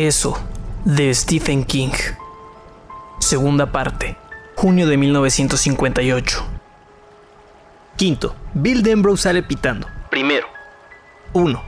Eso, de Stephen King. Segunda parte, junio de 1958. Quinto, Bill Denbrough sale pitando. Primero. 1.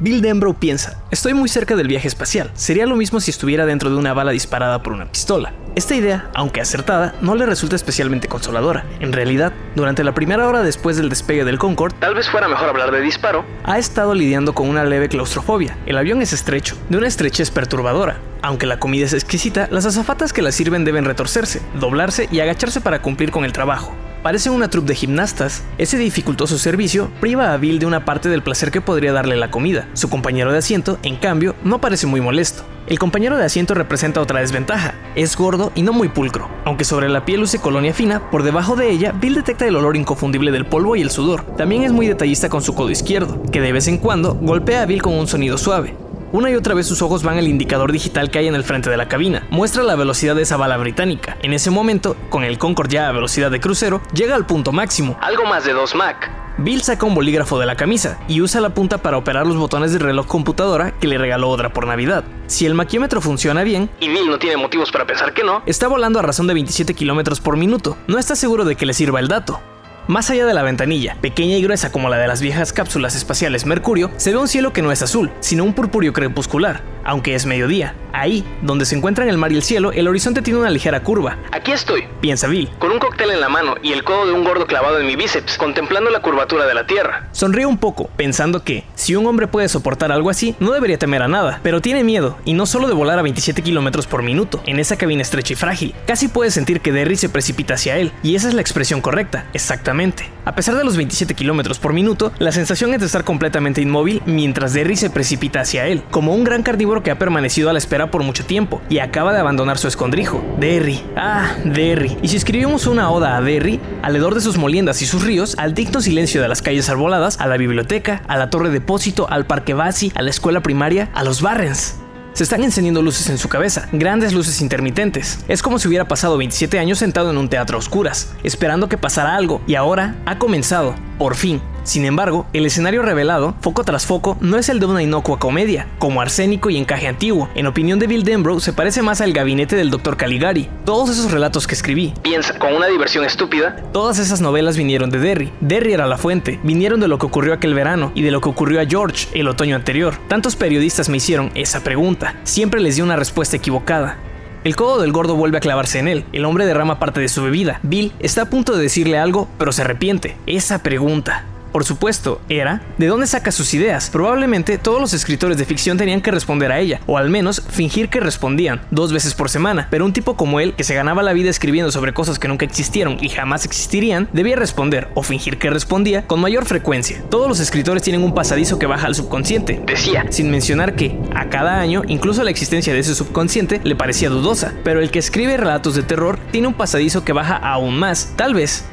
Bill Denbrough piensa, estoy muy cerca del viaje espacial, sería lo mismo si estuviera dentro de una bala disparada por una pistola. Esta idea, aunque acertada, no le resulta especialmente consoladora. En realidad, durante la primera hora después del despegue del Concorde, tal vez fuera mejor hablar de disparo, ha estado lidiando con una leve claustrofobia. El avión es estrecho, de una estrechez perturbadora. Aunque la comida es exquisita, las azafatas que la sirven deben retorcerse, doblarse y agacharse para cumplir con el trabajo. Parecen una troupe de gimnastas. Ese dificultoso servicio priva a Bill de una parte del placer que podría darle la comida. Su compañero de asiento, en cambio, no parece muy molesto. El compañero de asiento representa otra desventaja. Es gordo y no muy pulcro. Aunque sobre la piel luce colonia fina, por debajo de ella, Bill detecta el olor inconfundible del polvo y el sudor. También es muy detallista con su codo izquierdo, que de vez en cuando golpea a Bill con un sonido suave. Una y otra vez sus ojos van al indicador digital que hay en el frente de la cabina. Muestra la velocidad de esa bala británica. En ese momento, con el Concorde ya a velocidad de crucero, llega al punto máximo, algo más de 2 Mach. Bill saca un bolígrafo de la camisa y usa la punta para operar los botones del reloj computadora que le regaló otra por Navidad. Si el maquímetro funciona bien, y Bill no tiene motivos para pensar que no, está volando a razón de 27 km por minuto. No está seguro de que le sirva el dato. Más allá de la ventanilla, pequeña y gruesa como la de las viejas cápsulas espaciales Mercurio, se ve un cielo que no es azul, sino un purpúreo crepuscular, aunque es mediodía. Ahí, donde se encuentran el mar y el cielo, el horizonte tiene una ligera curva. Aquí estoy, piensa Bill, con un cóctel en la mano y el codo de un gordo clavado en mi bíceps, contemplando la curvatura de la Tierra. Sonríe un poco, pensando que, si un hombre puede soportar algo así, no debería temer a nada, pero tiene miedo, y no solo de volar a 27 kilómetros por minuto, en esa cabina estrecha y frágil. Casi puede sentir que Derry se precipita hacia él, y esa es la expresión correcta, exactamente. A pesar de los 27 kilómetros por minuto, la sensación es de estar completamente inmóvil mientras Derry se precipita hacia él, como un gran carnívoro que ha permanecido a la espera por mucho tiempo y acaba de abandonar su escondrijo. Derry, ah, Derry. Y si escribimos una oda a Derry, alrededor de sus moliendas y sus ríos, al digno silencio de las calles arboladas, a la biblioteca, a la torre depósito, al parque Basi, a la escuela primaria, a los Barrens. Se están encendiendo luces en su cabeza, grandes luces intermitentes. Es como si hubiera pasado 27 años sentado en un teatro a oscuras, esperando que pasara algo, y ahora ha comenzado, por fin. Sin embargo, el escenario revelado, foco tras foco, no es el de una inocua comedia, como arsénico y encaje antiguo. En opinión de Bill Denbrough, se parece más al gabinete del Dr. Caligari. Todos esos relatos que escribí, piensa, con una diversión estúpida, todas esas novelas vinieron de Derry. Derry era la fuente, vinieron de lo que ocurrió aquel verano y de lo que ocurrió a George el otoño anterior. Tantos periodistas me hicieron esa pregunta. Siempre les di una respuesta equivocada. El codo del gordo vuelve a clavarse en él. El hombre derrama parte de su bebida. Bill está a punto de decirle algo, pero se arrepiente. Esa pregunta por supuesto, era ¿de dónde saca sus ideas? Probablemente todos los escritores de ficción tenían que responder a ella, o al menos fingir que respondían, dos veces por semana, pero un tipo como él, que se ganaba la vida escribiendo sobre cosas que nunca existieron y jamás existirían, debía responder, o fingir que respondía, con mayor frecuencia. Todos los escritores tienen un pasadizo que baja al subconsciente, decía, sin mencionar que, a cada año, incluso la existencia de ese subconsciente le parecía dudosa, pero el que escribe relatos de terror tiene un pasadizo que baja aún más, tal vez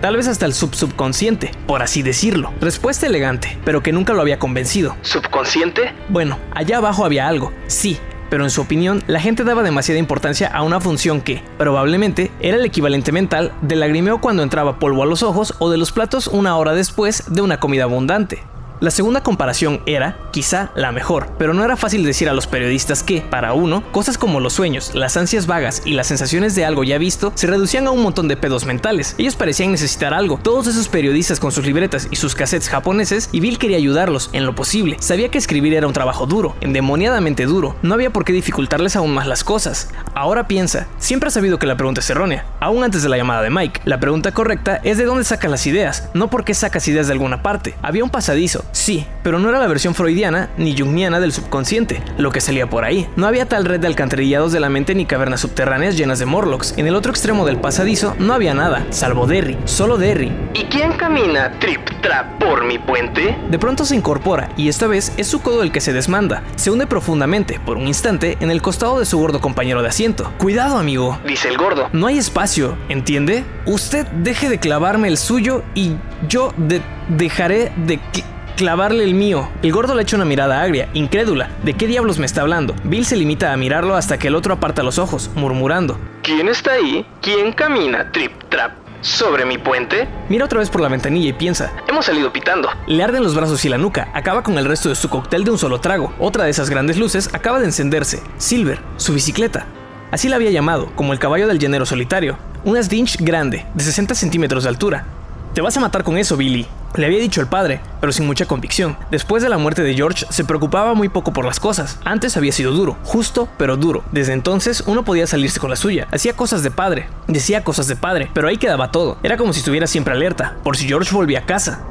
Tal vez hasta el sub-subconsciente, por así decirlo. Respuesta elegante, pero que nunca lo había convencido. ¿Subconsciente? Bueno, allá abajo había algo, sí, pero en su opinión, la gente daba demasiada importancia a una función que, probablemente, era el equivalente mental del lagrimeo cuando entraba polvo a los ojos o de los platos una hora después de una comida abundante. La segunda comparación era, quizá, la mejor, pero no era fácil decir a los periodistas que, para uno, cosas como los sueños, las ansias vagas y las sensaciones de algo ya visto se reducían a un montón de pedos mentales. Ellos parecían necesitar algo. Todos esos periodistas con sus libretas y sus cassettes japoneses, y Bill quería ayudarlos en lo posible. Sabía que escribir era un trabajo duro, endemoniadamente duro. No había por qué dificultarles aún más las cosas. Ahora piensa, siempre ha sabido que la pregunta es errónea, aún antes de la llamada de Mike. La pregunta correcta es de dónde sacas las ideas, no por qué sacas ideas de alguna parte. Había un pasadizo, Sí, pero no era la versión freudiana ni jungiana del subconsciente, lo que salía por ahí. No había tal red de alcantarillados de la mente ni cavernas subterráneas llenas de Morlocks. En el otro extremo del pasadizo no había nada, salvo Derry, solo Derry. ¿Y quién camina trip trap por mi puente? De pronto se incorpora y esta vez es su codo el que se desmanda. Se hunde profundamente, por un instante, en el costado de su gordo compañero de asiento. Cuidado, amigo, dice el gordo. No hay espacio, ¿entiende? Usted deje de clavarme el suyo y yo dejaré de clavarle el mío. El gordo le echa una mirada agria, incrédula. ¿De qué diablos me está hablando? Bill se limita a mirarlo hasta que el otro aparta los ojos, murmurando. ¿Quién está ahí? ¿Quién camina? Trip, trap. ¿Sobre mi puente? Mira otra vez por la ventanilla y piensa, hemos salido pitando. Le arden los brazos y la nuca, acaba con el resto de su cóctel de un solo trago. Otra de esas grandes luces acaba de encenderse. Silver, su bicicleta. Así la había llamado, como el caballo del llanero solitario. Una Sdinch grande, de 60 centímetros de altura. Te vas a matar con eso, Billy, le había dicho el padre, pero sin mucha convicción. Después de la muerte de George, se preocupaba muy poco por las cosas. Antes había sido duro, justo, pero duro. Desde entonces, uno podía salirse con la suya. Hacía cosas de padre, decía cosas de padre, pero ahí quedaba todo. Era como si estuviera siempre alerta, por si George volvía a casa.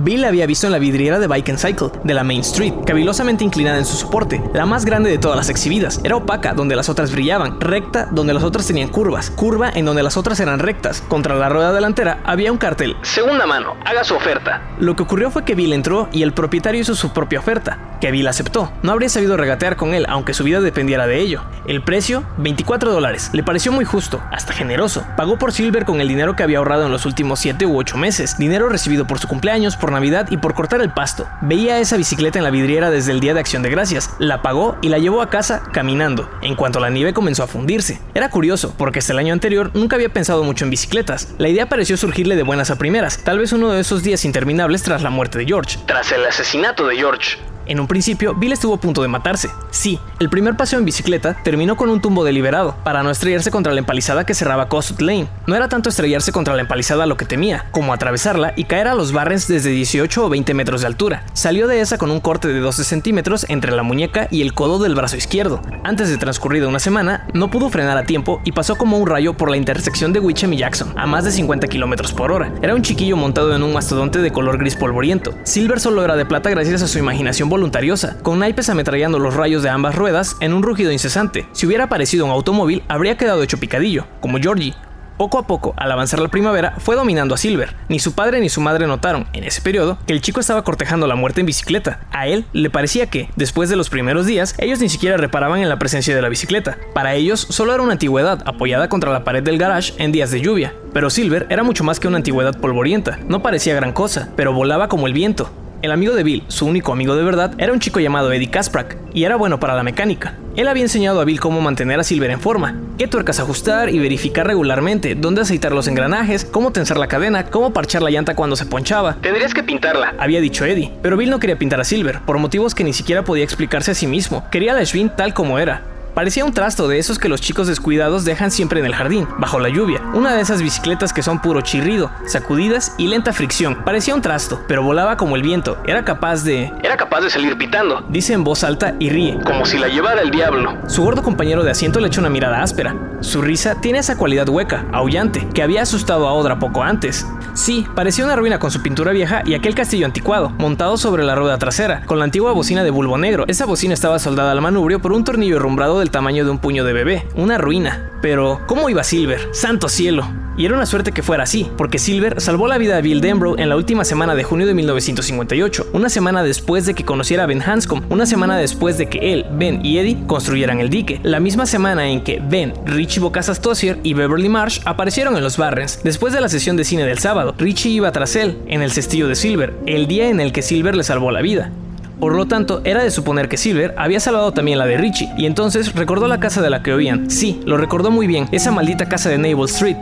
Bill había visto en la vidriera de Bike and Cycle, de la Main Street, cavilosamente inclinada en su soporte, la más grande de todas las exhibidas. Era opaca, donde las otras brillaban, recta, donde las otras tenían curvas, curva en donde las otras eran rectas. Contra la rueda delantera había un cartel. Segunda mano, haga su oferta. Lo que ocurrió fue que Bill entró y el propietario hizo su propia oferta, que Bill aceptó. No habría sabido regatear con él, aunque su vida dependiera de ello. El precio, 24 dólares. Le pareció muy justo, hasta generoso. Pagó por Silver con el dinero que había ahorrado en los últimos 7 u 8 meses, dinero recibido por su cumpleaños, por Navidad y por cortar el pasto. Veía esa bicicleta en la vidriera desde el día de Acción de Gracias, la pagó y la llevó a casa caminando, en cuanto la nieve comenzó a fundirse. Era curioso, porque hasta el año anterior nunca había pensado mucho en bicicletas. La idea pareció surgirle de buenas a primeras, tal vez uno de esos días interminables tras la muerte de George. Tras el asesinato de George. En un principio, Bill estuvo a punto de matarse. Sí, el primer paseo en bicicleta terminó con un tumbo deliberado, para no estrellarse contra la empalizada que cerraba Cosut Lane. No era tanto estrellarse contra la empalizada lo que temía, como atravesarla y caer a los barrens desde 18 o 20 metros de altura. Salió de esa con un corte de 12 centímetros entre la muñeca y el codo del brazo izquierdo. Antes de transcurrida una semana, no pudo frenar a tiempo y pasó como un rayo por la intersección de Wichem y Jackson, a más de 50 kilómetros por hora. Era un chiquillo montado en un mastodonte de color gris polvoriento. Silver solo era de plata gracias a su imaginación voluntariosa, con naipes ametrallando los rayos de ambas ruedas en un rugido incesante. Si hubiera aparecido un automóvil, habría quedado hecho picadillo, como Georgie, poco a poco, al avanzar la primavera, fue dominando a Silver. Ni su padre ni su madre notaron, en ese periodo, que el chico estaba cortejando la muerte en bicicleta. A él le parecía que, después de los primeros días, ellos ni siquiera reparaban en la presencia de la bicicleta. Para ellos, solo era una antigüedad apoyada contra la pared del garage en días de lluvia. Pero Silver era mucho más que una antigüedad polvorienta. No parecía gran cosa, pero volaba como el viento. El amigo de Bill, su único amigo de verdad, era un chico llamado Eddie Kasprak, y era bueno para la mecánica. Él había enseñado a Bill cómo mantener a Silver en forma, qué tuercas ajustar y verificar regularmente, dónde aceitar los engranajes, cómo tensar la cadena, cómo parchar la llanta cuando se ponchaba. Tendrías que pintarla, había dicho Eddie, pero Bill no quería pintar a Silver, por motivos que ni siquiera podía explicarse a sí mismo. Quería a la Schwinn tal como era. Parecía un trasto de esos que los chicos descuidados dejan siempre en el jardín, bajo la lluvia. Una de esas bicicletas que son puro chirrido, sacudidas y lenta fricción. Parecía un trasto, pero volaba como el viento. Era capaz de... Era capaz de salir pitando, dice en voz alta y ríe. Como si la llevara el diablo. Su gordo compañero de asiento le echa una mirada áspera. Su risa tiene esa cualidad hueca, aullante, que había asustado a Odra poco antes. Sí, parecía una ruina con su pintura vieja y aquel castillo anticuado, montado sobre la rueda trasera, con la antigua bocina de bulbo negro. Esa bocina estaba soldada al manubrio por un tornillo herrumbrado del tamaño de un puño de bebé, una ruina. Pero, ¿cómo iba Silver? ¡Santo cielo! Y era una suerte que fuera así, porque Silver salvó la vida de Bill Denbrough en la última semana de junio de 1958, una semana después de que conociera a Ben Hanscom, una semana después de que él, Ben y Eddie construyeran el dique, la misma semana en que Ben, Richie Bocasas Tossier y Beverly Marsh aparecieron en los Barrens. Después de la sesión de cine del sábado, Richie iba tras él, en el cestillo de Silver, el día en el que Silver le salvó la vida. Por lo tanto, era de suponer que Silver había salvado también la de Richie, y entonces recordó la casa de la que oían. Sí, lo recordó muy bien, esa maldita casa de Naval Street.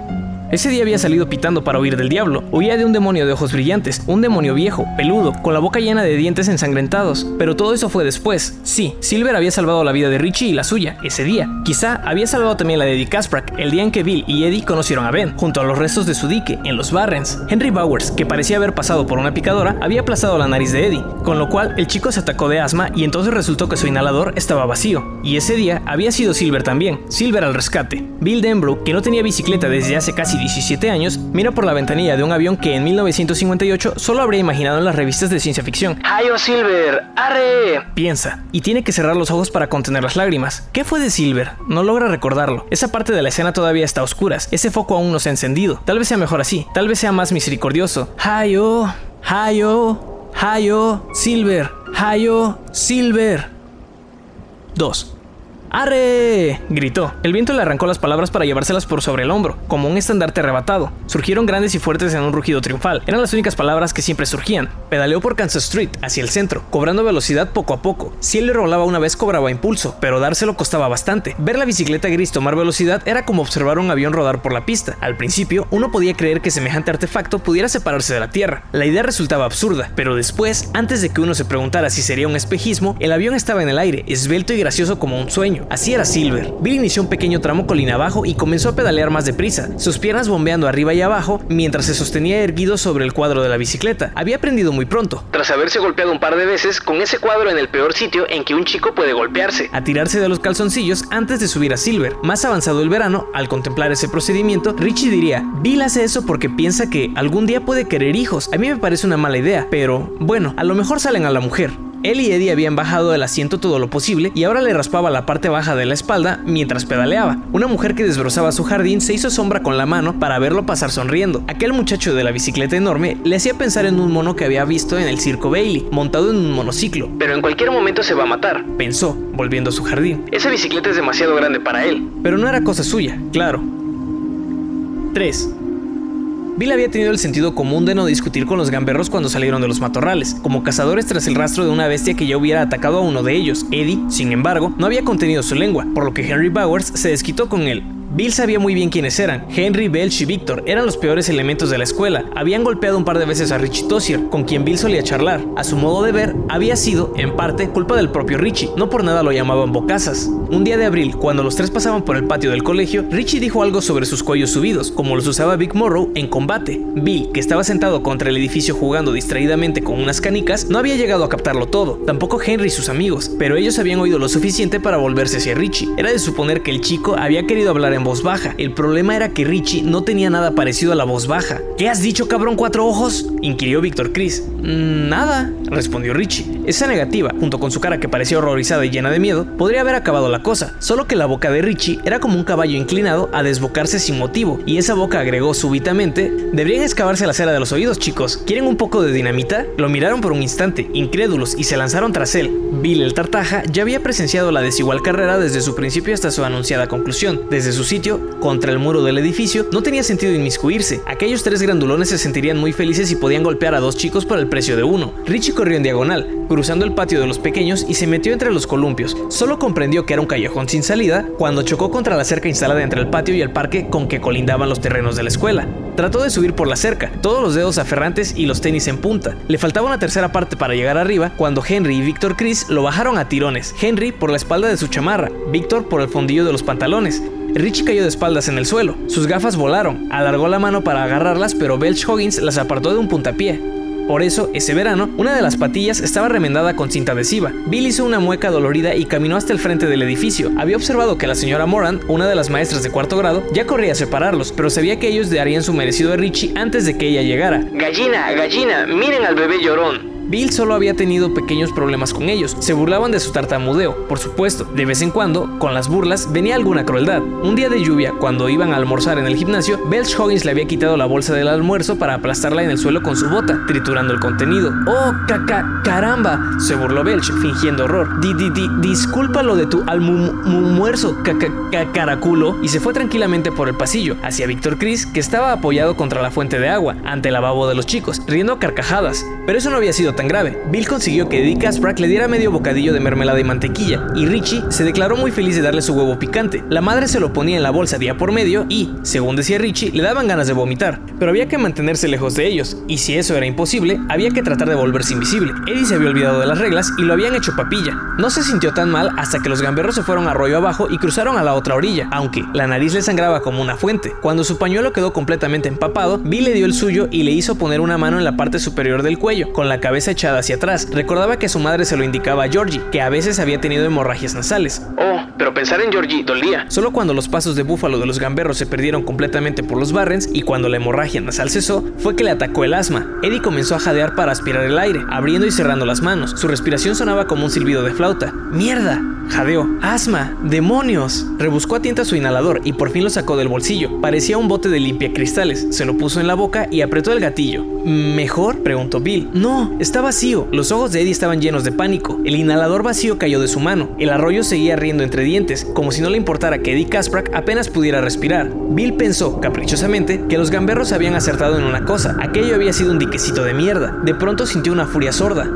Ese día había salido pitando para huir del diablo. Huía de un demonio de ojos brillantes, un demonio viejo, peludo, con la boca llena de dientes ensangrentados. Pero todo eso fue después. Sí, Silver había salvado la vida de Richie y la suya, ese día. Quizá había salvado también la de Eddie Kasprak, el día en que Bill y Eddie conocieron a Ben, junto a los restos de su dique, en los Barrens. Henry Bowers, que parecía haber pasado por una picadora, había aplastado la nariz de Eddie, con lo cual el chico se atacó de asma y entonces resultó que su inhalador estaba vacío. Y ese día había sido Silver también, Silver al rescate. Bill Denbrough, que no tenía bicicleta desde hace casi 17 años, mira por la ventanilla de un avión que en 1958 solo habría imaginado en las revistas de ciencia ficción. ¡Hayo Silver! ¡Arre! Piensa, y tiene que cerrar los ojos para contener las lágrimas. ¿Qué fue de Silver? No logra recordarlo. Esa parte de la escena todavía está a oscuras. Ese foco aún no se ha encendido. Tal vez sea mejor así. Tal vez sea más misericordioso. ¡Hayo! ¡Hayo! ¡Hayo! ¡Silver! ¡Hayo! ¡Silver! 2. ¡Arre! gritó. El viento le arrancó las palabras para llevárselas por sobre el hombro, como un estandarte arrebatado. Surgieron grandes y fuertes en un rugido triunfal. Eran las únicas palabras que siempre surgían. Pedaleó por Kansas Street, hacia el centro, cobrando velocidad poco a poco. Si él le rolaba una vez cobraba impulso, pero dárselo costaba bastante. Ver la bicicleta gris tomar velocidad era como observar un avión rodar por la pista. Al principio, uno podía creer que semejante artefacto pudiera separarse de la Tierra. La idea resultaba absurda, pero después, antes de que uno se preguntara si sería un espejismo, el avión estaba en el aire, esbelto y gracioso como un sueño. Así era Silver. Bill inició un pequeño tramo colina abajo y comenzó a pedalear más deprisa, sus piernas bombeando arriba y abajo mientras se sostenía erguido sobre el cuadro de la bicicleta. Había aprendido muy pronto, tras haberse golpeado un par de veces con ese cuadro en el peor sitio en que un chico puede golpearse, a tirarse de los calzoncillos antes de subir a Silver. Más avanzado el verano, al contemplar ese procedimiento, Richie diría, Bill hace eso porque piensa que algún día puede querer hijos. A mí me parece una mala idea, pero bueno, a lo mejor salen a la mujer. Él y Eddie habían bajado del asiento todo lo posible y ahora le raspaba la parte baja de la espalda mientras pedaleaba. Una mujer que desbrozaba su jardín se hizo sombra con la mano para verlo pasar sonriendo. Aquel muchacho de la bicicleta enorme le hacía pensar en un mono que había visto en el circo Bailey, montado en un monociclo. Pero en cualquier momento se va a matar, pensó, volviendo a su jardín. Esa bicicleta es demasiado grande para él. Pero no era cosa suya, claro. 3. Bill había tenido el sentido común de no discutir con los gamberros cuando salieron de los matorrales, como cazadores tras el rastro de una bestia que ya hubiera atacado a uno de ellos. Eddie, sin embargo, no había contenido su lengua, por lo que Henry Bowers se desquitó con él, Bill sabía muy bien quiénes eran. Henry, Belch y Victor eran los peores elementos de la escuela. Habían golpeado un par de veces a Richie Tossier, con quien Bill solía charlar. A su modo de ver, había sido, en parte, culpa del propio Richie. No por nada lo llamaban bocazas. Un día de abril, cuando los tres pasaban por el patio del colegio, Richie dijo algo sobre sus cuellos subidos, como los usaba Big Morrow en combate. Bill, que estaba sentado contra el edificio jugando distraídamente con unas canicas, no había llegado a captarlo todo. Tampoco Henry y sus amigos, pero ellos habían oído lo suficiente para volverse hacia Richie. Era de suponer que el chico había querido hablar en voz baja. El problema era que Richie no tenía nada parecido a la voz baja. ¿Qué has dicho, cabrón, cuatro ojos? inquirió Víctor Chris. Mm, nada, respondió Richie. Esa negativa, junto con su cara que parecía horrorizada y llena de miedo, podría haber acabado la cosa, solo que la boca de Richie era como un caballo inclinado a desbocarse sin motivo, y esa boca agregó súbitamente, deberían excavarse la cera de los oídos, chicos. ¿Quieren un poco de dinamita? Lo miraron por un instante, incrédulos, y se lanzaron tras él. Bill el Tartaja ya había presenciado la desigual carrera desde su principio hasta su anunciada conclusión. Desde su sitio, contra el muro del edificio, no tenía sentido inmiscuirse. Aquellos tres grandulones se sentirían muy felices y podían golpear a dos chicos por el precio de uno. Richie corrió en diagonal, cruzando el patio de los pequeños y se metió entre los columpios. Solo comprendió que era un callejón sin salida cuando chocó contra la cerca instalada entre el patio y el parque con que colindaban los terrenos de la escuela. Trató de subir por la cerca, todos los dedos aferrantes y los tenis en punta. Le faltaba una tercera parte para llegar arriba cuando Henry y Víctor Chris lo bajaron a tirones. Henry por la espalda de su chamarra, Víctor por el fondillo de los pantalones. Richie cayó de espaldas en el suelo. Sus gafas volaron. Alargó la mano para agarrarlas, pero Belch Hoggins las apartó de un puntapié. Por eso, ese verano, una de las patillas estaba remendada con cinta adhesiva. Bill hizo una mueca dolorida y caminó hasta el frente del edificio. Había observado que la señora Moran, una de las maestras de cuarto grado, ya corría a separarlos, pero sabía que ellos darían su merecido a Richie antes de que ella llegara. Gallina, gallina, miren al bebé llorón. Bill solo había tenido pequeños problemas con ellos. Se burlaban de su tartamudeo, por supuesto. De vez en cuando, con las burlas, venía alguna crueldad. Un día de lluvia, cuando iban a almorzar en el gimnasio, Belch Hoggins le había quitado la bolsa del almuerzo para aplastarla en el suelo con su bota, triturando el contenido. ¡Oh, caca, caramba! Se burló Belch, fingiendo horror. Di, di, di, disculpa lo de tu almuerzo, caca, caraculo. Y se fue tranquilamente por el pasillo, hacia Víctor Chris, que estaba apoyado contra la fuente de agua, ante el lavabo de los chicos, riendo a carcajadas. Pero eso no había sido tan grave. Bill consiguió que Eddie Kasprak le diera medio bocadillo de mermelada y mantequilla, y Richie se declaró muy feliz de darle su huevo picante. La madre se lo ponía en la bolsa día por medio y, según decía Richie, le daban ganas de vomitar. Pero había que mantenerse lejos de ellos, y si eso era imposible, había que tratar de volverse invisible. Eddie se había olvidado de las reglas y lo habían hecho papilla. No se sintió tan mal hasta que los gamberros se fueron arroyo abajo y cruzaron a la otra orilla, aunque la nariz le sangraba como una fuente. Cuando su pañuelo quedó completamente empapado, Bill le dio el suyo y le hizo poner una mano en la parte superior del cuello, con la cabeza echada hacia atrás. Recordaba que su madre se lo indicaba a Georgie, que a veces había tenido hemorragias nasales. Oh, pero pensar en Georgie dolía. Solo cuando los pasos de búfalo de los gamberros se perdieron completamente por los Barrens y cuando la hemorragia nasal cesó, fue que le atacó el asma. Eddie comenzó a jadear para aspirar el aire, abriendo y cerrando las manos. Su respiración sonaba como un silbido de flauta. ¡Mierda! Jadeó. ¡Asma! ¡Demonios! Rebuscó a tienta su inhalador y por fin lo sacó del bolsillo. Parecía un bote de limpia cristales. Se lo puso en la boca y apretó el gatillo. ¿Mejor? preguntó Bill. No, está está vacío. Los ojos de Eddie estaban llenos de pánico. El inhalador vacío cayó de su mano. El arroyo seguía riendo entre dientes, como si no le importara que Eddie Kasprak apenas pudiera respirar. Bill pensó, caprichosamente, que los gamberros habían acertado en una cosa. Aquello había sido un diquecito de mierda. De pronto sintió una furia sorda.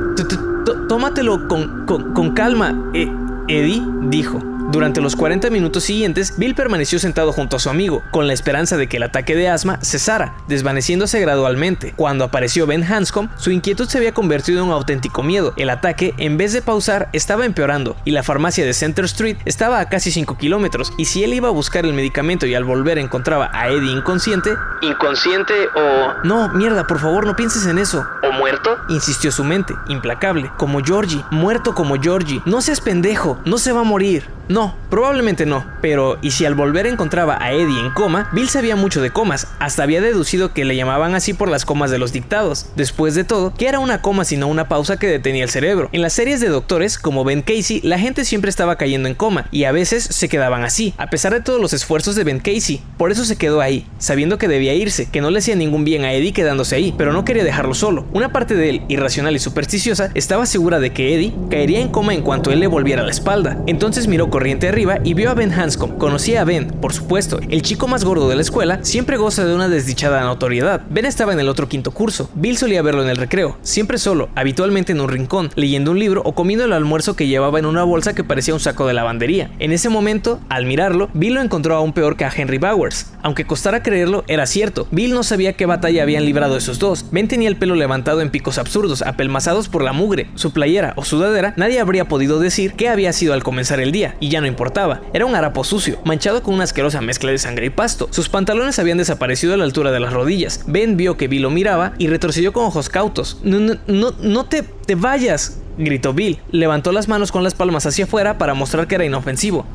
Tómatelo con, con, calma, eh, Eddie dijo. Durante los 40 minutos siguientes, Bill permaneció sentado junto a su amigo, con la esperanza de que el ataque de asma cesara, desvaneciéndose gradualmente. Cuando apareció Ben Hanscom, su inquietud se había convertido en un auténtico miedo. El ataque, en vez de pausar, estaba empeorando, y la farmacia de Center Street estaba a casi 5 kilómetros, y si él iba a buscar el medicamento y al volver encontraba a Eddie inconsciente... ¿Inconsciente o...? No, mierda, por favor, no pienses en eso. ¿O muerto? Insistió su mente, implacable, como Georgie, muerto como Georgie. No seas pendejo, no se va a morir. No, probablemente no, pero ¿y si al volver encontraba a Eddie en coma? Bill sabía mucho de comas, hasta había deducido que le llamaban así por las comas de los dictados. Después de todo, ¿qué era una coma sino una pausa que detenía el cerebro? En las series de doctores, como Ben Casey, la gente siempre estaba cayendo en coma, y a veces se quedaban así, a pesar de todos los esfuerzos de Ben Casey. Por eso se quedó ahí, sabiendo que debía irse, que no le hacía ningún bien a Eddie quedándose ahí, pero no quería dejarlo solo. Una parte de él, irracional y supersticiosa, estaba segura de que Eddie caería en coma en cuanto él le volviera la espalda. Entonces miró arriba y vio a Ben Hanscom. Conocía a Ben, por supuesto. El chico más gordo de la escuela siempre goza de una desdichada notoriedad. Ben estaba en el otro quinto curso. Bill solía verlo en el recreo, siempre solo, habitualmente en un rincón, leyendo un libro o comiendo el almuerzo que llevaba en una bolsa que parecía un saco de lavandería. En ese momento, al mirarlo, Bill lo encontró aún peor que a Henry Bowers. Aunque costara creerlo, era cierto. Bill no sabía qué batalla habían librado esos dos. Ben tenía el pelo levantado en picos absurdos, apelmazados por la mugre. Su playera o sudadera, nadie habría podido decir qué había sido al comenzar el día, y ya no importaba era un harapo sucio, manchado con una asquerosa mezcla de sangre y pasto. Sus pantalones habían desaparecido a la altura de las rodillas. Ben vio que Bill lo miraba y retrocedió con ojos cautos. No, no, no, no te, te vayas, gritó Bill. Levantó las manos con las palmas hacia afuera para mostrar que era inofensivo.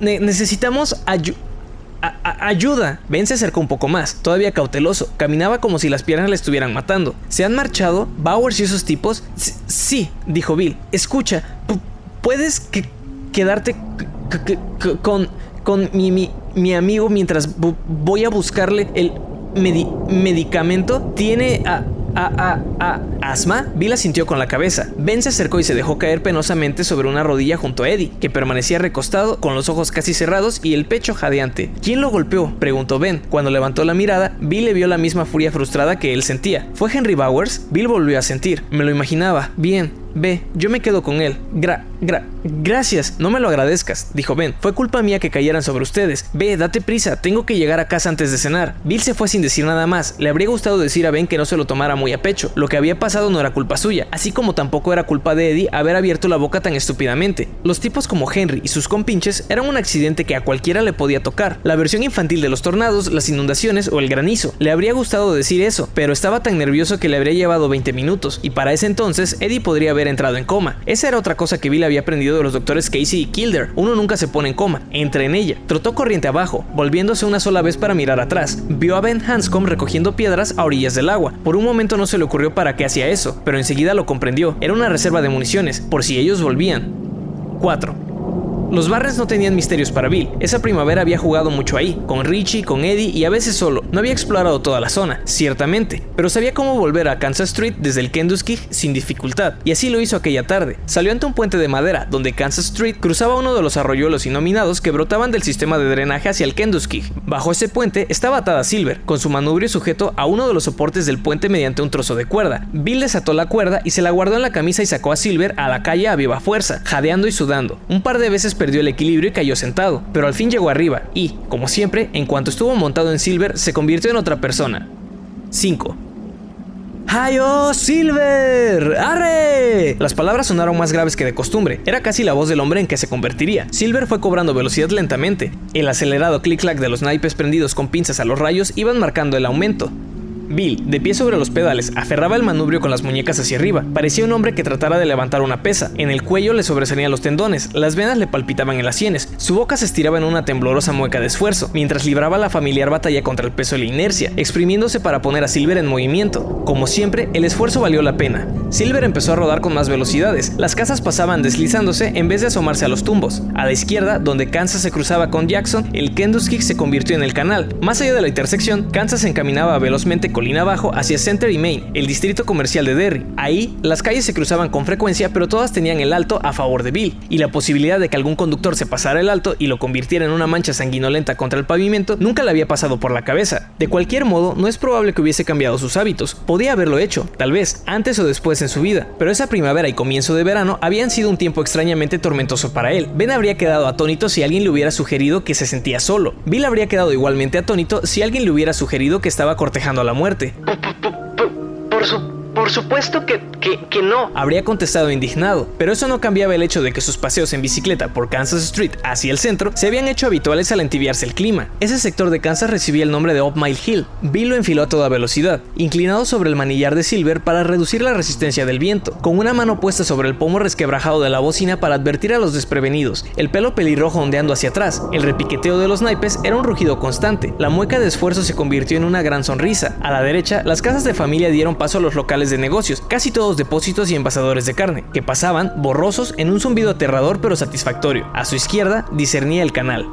necesitamos ayuda. Ben se acercó un poco más, todavía cauteloso. Caminaba como si las piernas le estuvieran matando. ¿Se han marchado? ¿Bowers y esos tipos? sí, dijo Bill. Escucha, ¿puedes que quedarte con, con mi, mi, amigo mientras voy a buscarle el medicamento. Tiene a, a, a, asma. Bill sintió con la cabeza. Ben se acercó y se dejó caer penosamente sobre una rodilla junto a Eddie, que permanecía recostado con los ojos casi cerrados y el pecho jadeante. ¿Quién lo golpeó? preguntó Ben. Cuando levantó la mirada, Bill le vio la misma furia frustrada que él sentía. ¿Fue Henry Bowers? Bill volvió a sentir. Me lo imaginaba. Bien. Ve, yo me quedo con él. Gra, gra, gracias, no me lo agradezcas, dijo Ben. Fue culpa mía que cayeran sobre ustedes. Ve, date prisa, tengo que llegar a casa antes de cenar. Bill se fue sin decir nada más. Le habría gustado decir a Ben que no se lo tomara muy a pecho. Lo que había pasado no era culpa suya, así como tampoco era culpa de Eddie haber abierto la boca tan estúpidamente. Los tipos como Henry y sus compinches eran un accidente que a cualquiera le podía tocar. La versión infantil de los tornados, las inundaciones o el granizo. Le habría gustado decir eso, pero estaba tan nervioso que le habría llevado 20 minutos, y para ese entonces Eddie podría haber entrado en coma. Esa era otra cosa que Bill había aprendido de los doctores Casey y Kilder. Uno nunca se pone en coma, entra en ella. Trotó corriente abajo, volviéndose una sola vez para mirar atrás. Vio a Ben Hanscom recogiendo piedras a orillas del agua. Por un momento no se le ocurrió para qué hacía eso, pero enseguida lo comprendió. Era una reserva de municiones, por si ellos volvían. 4. Los Barrens no tenían misterios para Bill. Esa primavera había jugado mucho ahí, con Richie, con Eddie y a veces solo. No había explorado toda la zona, ciertamente, pero sabía cómo volver a Kansas Street desde el Kentucky sin dificultad, y así lo hizo aquella tarde. Salió ante un puente de madera, donde Kansas Street cruzaba uno de los arroyuelos inominados que brotaban del sistema de drenaje hacia el Kentucky. Bajo ese puente estaba atada Silver, con su manubrio sujeto a uno de los soportes del puente mediante un trozo de cuerda. Bill desató la cuerda y se la guardó en la camisa y sacó a Silver a la calle a viva fuerza, jadeando y sudando. Un par de veces perdió el equilibrio y cayó sentado, pero al fin llegó arriba y, como siempre, en cuanto estuvo montado en Silver, se convirtió en otra persona. 5. ¡Hayo Silver! ¡Arre! Las palabras sonaron más graves que de costumbre. Era casi la voz del hombre en que se convertiría. Silver fue cobrando velocidad lentamente. El acelerado clic-clac de los naipes prendidos con pinzas a los rayos iban marcando el aumento. Bill, de pie sobre los pedales, aferraba el manubrio con las muñecas hacia arriba. Parecía un hombre que tratara de levantar una pesa. En el cuello le sobresalían los tendones, las venas le palpitaban en las sienes, su boca se estiraba en una temblorosa mueca de esfuerzo, mientras libraba la familiar batalla contra el peso y la inercia, exprimiéndose para poner a Silver en movimiento. Como siempre, el esfuerzo valió la pena. Silver empezó a rodar con más velocidades. Las casas pasaban deslizándose en vez de asomarse a los tumbos. A la izquierda, donde Kansas se cruzaba con Jackson, el Kick se convirtió en el canal. Más allá de la intersección, Kansas se encaminaba velozmente con colina abajo hacia Center y Main, el distrito comercial de Derry. Ahí, las calles se cruzaban con frecuencia, pero todas tenían el alto a favor de Bill, y la posibilidad de que algún conductor se pasara el alto y lo convirtiera en una mancha sanguinolenta contra el pavimento nunca le había pasado por la cabeza. De cualquier modo, no es probable que hubiese cambiado sus hábitos. Podía haberlo hecho, tal vez, antes o después en su vida, pero esa primavera y comienzo de verano habían sido un tiempo extrañamente tormentoso para él. Ben habría quedado atónito si alguien le hubiera sugerido que se sentía solo. Bill habría quedado igualmente atónito si alguien le hubiera sugerido que estaba cortejando a la muerte. Por, por supuesto que, que, no. Habría contestado indignado, pero eso no cambiaba el hecho de que sus paseos en bicicleta por Kansas Street hacia el centro se habían hecho habituales al entibiarse el clima. Ese sector de Kansas recibía el nombre de Up Mile Hill. Bill lo enfiló a toda velocidad, inclinado sobre el manillar de Silver para reducir la resistencia del viento, con una mano puesta sobre el pomo resquebrajado de la bocina para advertir a los desprevenidos, el pelo pelirrojo ondeando hacia atrás, el repiqueteo de los naipes era un rugido constante, la mueca de esfuerzo se convirtió en una gran sonrisa. A la derecha, las casas de familia dieron paso a los locales de negocios, casi todos depósitos y envasadores de carne, que pasaban borrosos en un zumbido aterrador pero satisfactorio. A su izquierda discernía el canal.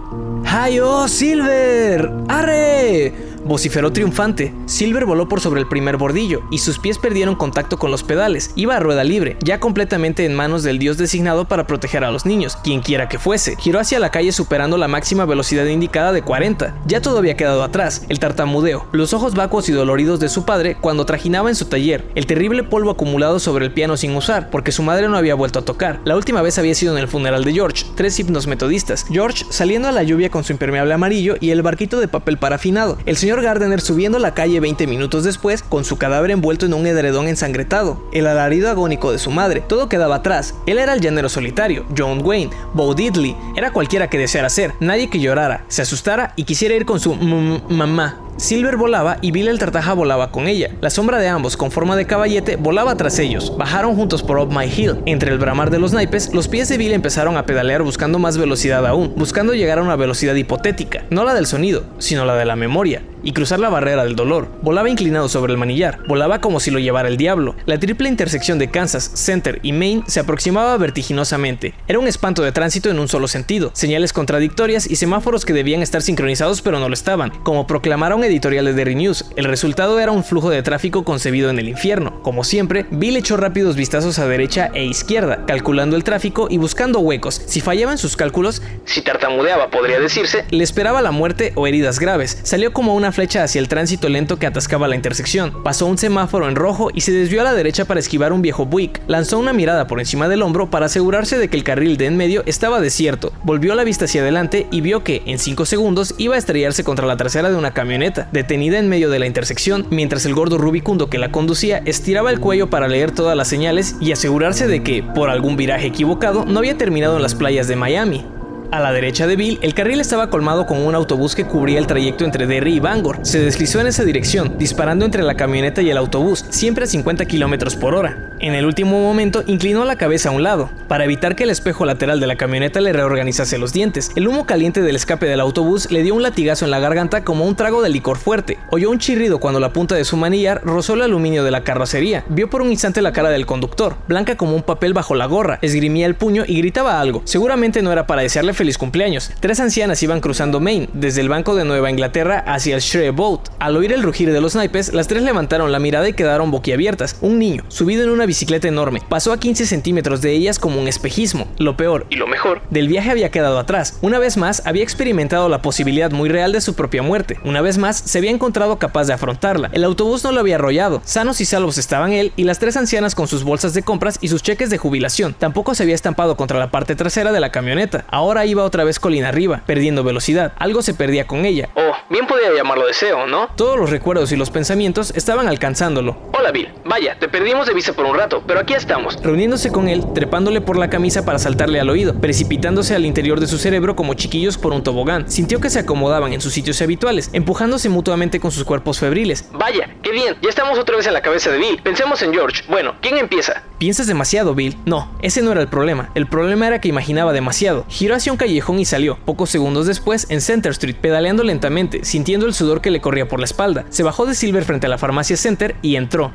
¡Hayo, Silver! ¡Arre! Vociferó triunfante. Silver voló por sobre el primer bordillo y sus pies perdieron contacto con los pedales. Iba a rueda libre, ya completamente en manos del dios designado para proteger a los niños, quien quiera que fuese. Giró hacia la calle superando la máxima velocidad indicada de 40. Ya todo había quedado atrás, el tartamudeo, los ojos vacuos y doloridos de su padre cuando trajinaba en su taller, el terrible polvo acumulado sobre el piano sin usar, porque su madre no había vuelto a tocar. La última vez había sido en el funeral de George, tres himnos metodistas. George saliendo a la lluvia con su impermeable amarillo y el barquito de papel parafinado. El señor Gardner subiendo la calle 20 minutos después con su cadáver envuelto en un edredón ensangretado, el alarido agónico de su madre, todo quedaba atrás. Él era el llanero solitario, John Wayne, Bo Diddley, era cualquiera que deseara ser, nadie que llorara, se asustara y quisiera ir con su mamá. Silver volaba y Bill el Tartaja volaba con ella. La sombra de ambos, con forma de caballete, volaba tras ellos. Bajaron juntos por Up My Hill. Entre el bramar de los naipes, los pies de Bill empezaron a pedalear buscando más velocidad aún, buscando llegar a una velocidad hipotética, no la del sonido, sino la de la memoria y cruzar la barrera del dolor. Volaba inclinado sobre el manillar, volaba como si lo llevara el diablo. La triple intersección de Kansas, Center y Maine se aproximaba vertiginosamente. Era un espanto de tránsito en un solo sentido, señales contradictorias y semáforos que debían estar sincronizados pero no lo estaban, como proclamaron editoriales de News. El resultado era un flujo de tráfico concebido en el infierno. Como siempre, Bill echó rápidos vistazos a derecha e izquierda, calculando el tráfico y buscando huecos. Si fallaban sus cálculos, si tartamudeaba podría decirse, le esperaba la muerte o heridas graves. Salió como una flecha hacia el tránsito lento que atascaba la intersección. Pasó un semáforo en rojo y se desvió a la derecha para esquivar un viejo Buick. Lanzó una mirada por encima del hombro para asegurarse de que el carril de en medio estaba desierto. Volvió la vista hacia adelante y vio que, en 5 segundos, iba a estrellarse contra la trasera de una camioneta, detenida en medio de la intersección, mientras el gordo rubicundo que la conducía estiraba el cuello para leer todas las señales y asegurarse de que, por algún viraje equivocado, no había terminado en las playas de Miami. A la derecha de Bill, el carril estaba colmado con un autobús que cubría el trayecto entre Derry y Bangor. Se deslizó en esa dirección, disparando entre la camioneta y el autobús, siempre a 50 km por hora. En el último momento, inclinó la cabeza a un lado, para evitar que el espejo lateral de la camioneta le reorganizase los dientes. El humo caliente del escape del autobús le dio un latigazo en la garganta como un trago de licor fuerte. Oyó un chirrido cuando la punta de su manillar rozó el aluminio de la carrocería. Vio por un instante la cara del conductor, blanca como un papel bajo la gorra, esgrimía el puño y gritaba algo. Seguramente no era para desearle feliz cumpleaños. Tres ancianas iban cruzando Maine, desde el banco de Nueva Inglaterra hacia el Shre Boat. Al oír el rugir de los naipes, las tres levantaron la mirada y quedaron boquiabiertas. Un niño, subido en una bicicleta enorme, pasó a 15 centímetros de ellas como un espejismo. Lo peor, y lo mejor, del viaje había quedado atrás. Una vez más, había experimentado la posibilidad muy real de su propia muerte. Una vez más, se había encontrado capaz de afrontarla. El autobús no lo había arrollado. Sanos y salvos estaban él y las tres ancianas con sus bolsas de compras y sus cheques de jubilación. Tampoco se había estampado contra la parte trasera de la camioneta. Ahora iba otra vez colina arriba, perdiendo velocidad. Algo se perdía con ella. Oh, bien podía llamarlo deseo, ¿no? Todos los recuerdos y los pensamientos estaban alcanzándolo. Hola Bill, vaya, te perdimos de vista por un rato, pero aquí estamos. Reuniéndose con él, trepándole por la camisa para saltarle al oído, precipitándose al interior de su cerebro como chiquillos por un tobogán. Sintió que se acomodaban en sus sitios habituales, empujándose mutuamente con sus cuerpos febriles. Vaya, qué bien, ya estamos otra vez en la cabeza de Bill. Pensemos en George. Bueno, ¿quién empieza? Piensas demasiado, Bill. No, ese no era el problema. El problema era que imaginaba demasiado. Giró hacia un callejón y salió. Pocos segundos después, en Center Street, pedaleando lentamente, sintiendo el sudor que le corría por la espalda. Se bajó de Silver frente a la farmacia Center y entró.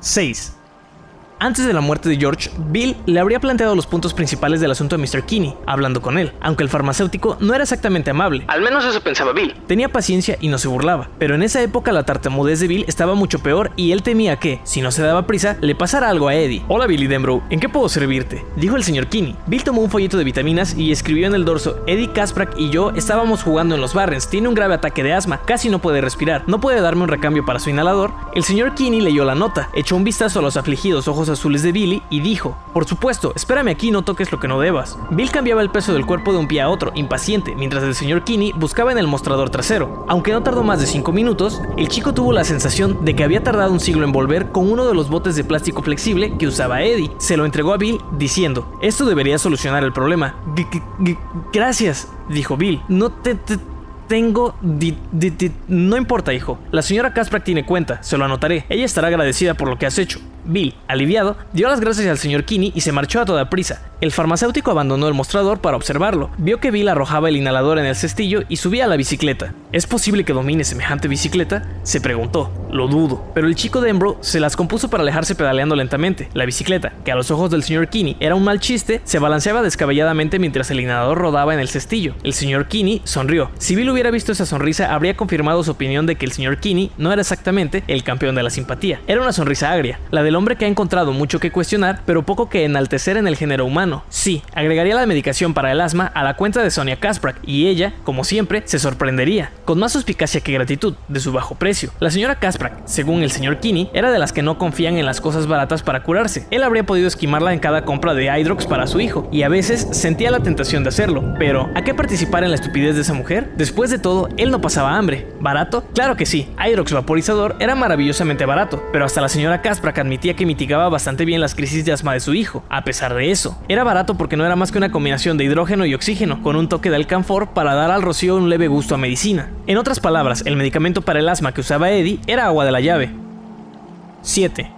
6. Antes de la muerte de George, Bill le habría planteado los puntos principales del asunto a Mr. Kinney, hablando con él, aunque el farmacéutico no era exactamente amable. Al menos eso pensaba Bill. Tenía paciencia y no se burlaba, pero en esa época la tartamudez de Bill estaba mucho peor y él temía que, si no se daba prisa, le pasara algo a Eddie. Hola Billy Denbrough, ¿en qué puedo servirte? Dijo el señor Kinney. Bill tomó un folleto de vitaminas y escribió en el dorso, Eddie Kasprak y yo estábamos jugando en los Barrens, tiene un grave ataque de asma, casi no puede respirar, no puede darme un recambio para su inhalador. El señor Kinney leyó la nota, echó un vistazo a los afligidos ojos azules de Billy y dijo, por supuesto, espérame aquí, no toques lo que no debas. Bill cambiaba el peso del cuerpo de un pie a otro, impaciente, mientras el señor Kinney buscaba en el mostrador trasero. Aunque no tardó más de 5 minutos, el chico tuvo la sensación de que había tardado un siglo en volver con uno de los botes de plástico flexible que usaba Eddie. Se lo entregó a Bill diciendo, esto debería solucionar el problema. Gracias, dijo Bill. No te, tengo... no importa, hijo. La señora Kasprak tiene cuenta, se lo anotaré. Ella estará agradecida por lo que has hecho. Bill, aliviado, dio las gracias al señor Kinney y se marchó a toda prisa. El farmacéutico abandonó el mostrador para observarlo. Vio que Bill arrojaba el inhalador en el cestillo y subía a la bicicleta. ¿Es posible que domine semejante bicicleta? Se preguntó. Lo dudo. Pero el chico de Embro se las compuso para alejarse pedaleando lentamente. La bicicleta, que a los ojos del señor Kinney era un mal chiste, se balanceaba descabelladamente mientras el inhalador rodaba en el cestillo. El señor Kinney sonrió. Si Bill hubiera visto esa sonrisa, habría confirmado su opinión de que el señor Kinney no era exactamente el campeón de la simpatía. Era una sonrisa agria, la del hombre que ha encontrado mucho que cuestionar, pero poco que enaltecer en el género humano. Sí, agregaría la medicación para el asma a la cuenta de Sonia Kasprak, y ella, como siempre, se sorprendería, con más suspicacia que gratitud, de su bajo precio. La señora Kasprak, según el señor Kinney, era de las que no confían en las cosas baratas para curarse. Él habría podido esquimarla en cada compra de Hydrox para su hijo, y a veces sentía la tentación de hacerlo, pero ¿a qué participar en la estupidez de esa mujer? Después de todo, él no pasaba hambre. ¿Barato? Claro que sí, Hydrox vaporizador era maravillosamente barato, pero hasta la señora Kasprak admitía que mitigaba bastante bien las crisis de asma de su hijo. A pesar de eso, era barato porque no era más que una combinación de hidrógeno y oxígeno, con un toque de alcanfor para dar al rocío un leve gusto a medicina. En otras palabras, el medicamento para el asma que usaba Eddie era agua de la llave. 7.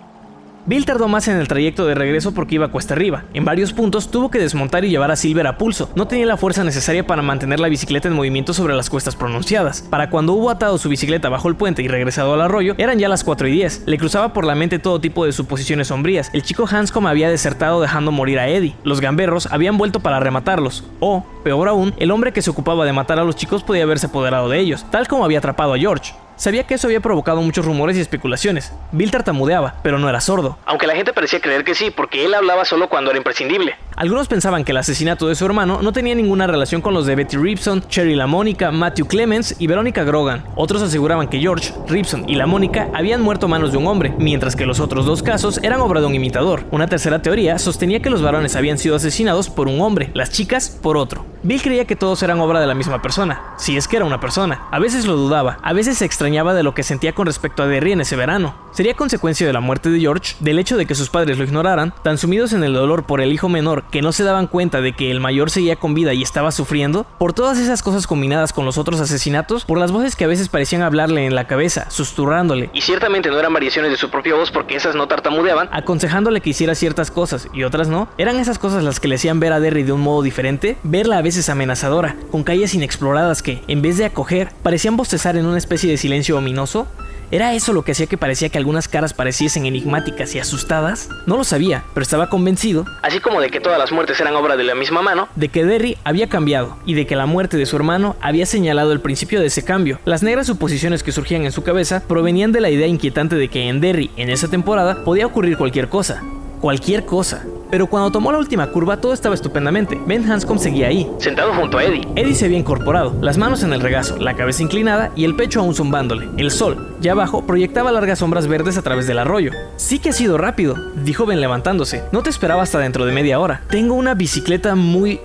Bill tardó más en el trayecto de regreso porque iba cuesta arriba. En varios puntos tuvo que desmontar y llevar a Silver a pulso. No tenía la fuerza necesaria para mantener la bicicleta en movimiento sobre las cuestas pronunciadas. Para cuando hubo atado su bicicleta bajo el puente y regresado al arroyo, eran ya las 4 y 10. Le cruzaba por la mente todo tipo de suposiciones sombrías. El chico Hanscom había desertado dejando morir a Eddie. Los gamberros habían vuelto para rematarlos. O, peor aún, el hombre que se ocupaba de matar a los chicos podía haberse apoderado de ellos, tal como había atrapado a George. Sabía que eso había provocado muchos rumores y especulaciones. Bill tartamudeaba, pero no era sordo. Aunque la gente parecía creer que sí, porque él hablaba solo cuando era imprescindible. Algunos pensaban que el asesinato de su hermano no tenía ninguna relación con los de Betty Ripson, Cherry LaMonica, Matthew Clemens y Verónica Grogan. Otros aseguraban que George, Ripson y LaMonica habían muerto a manos de un hombre, mientras que los otros dos casos eran obra de un imitador. Una tercera teoría sostenía que los varones habían sido asesinados por un hombre, las chicas por otro. Bill creía que todos eran obra de la misma persona, si es que era una persona. A veces lo dudaba, a veces se extrañaba de lo que sentía con respecto a Derry en ese verano. Sería consecuencia de la muerte de George, del hecho de que sus padres lo ignoraran, tan sumidos en el dolor por el hijo menor que no se daban cuenta de que el mayor seguía con vida y estaba sufriendo, por todas esas cosas combinadas con los otros asesinatos, por las voces que a veces parecían hablarle en la cabeza, susurrándole. Y ciertamente no eran variaciones de su propia voz porque esas no tartamudeaban, aconsejándole que hiciera ciertas cosas y otras no. Eran esas cosas las que le hacían ver a Derry de un modo diferente, verla a veces amenazadora, con calles inexploradas que, en vez de acoger, parecían bostezar en una especie de silencio ominoso, ¿Era eso lo que hacía que parecía que algunas caras pareciesen enigmáticas y asustadas? No lo sabía, pero estaba convencido, así como de que todas las muertes eran obra de la misma mano, de que Derry había cambiado y de que la muerte de su hermano había señalado el principio de ese cambio. Las negras suposiciones que surgían en su cabeza provenían de la idea inquietante de que en Derry, en esa temporada, podía ocurrir cualquier cosa. Cualquier cosa. Pero cuando tomó la última curva todo estaba estupendamente. Ben Hanscom seguía ahí, sentado junto a Eddie. Eddie se había incorporado, las manos en el regazo, la cabeza inclinada y el pecho aún zumbándole. El sol, ya abajo, proyectaba largas sombras verdes a través del arroyo. Sí que ha sido rápido, dijo Ben levantándose. No te esperaba hasta dentro de media hora. Tengo una bicicleta muy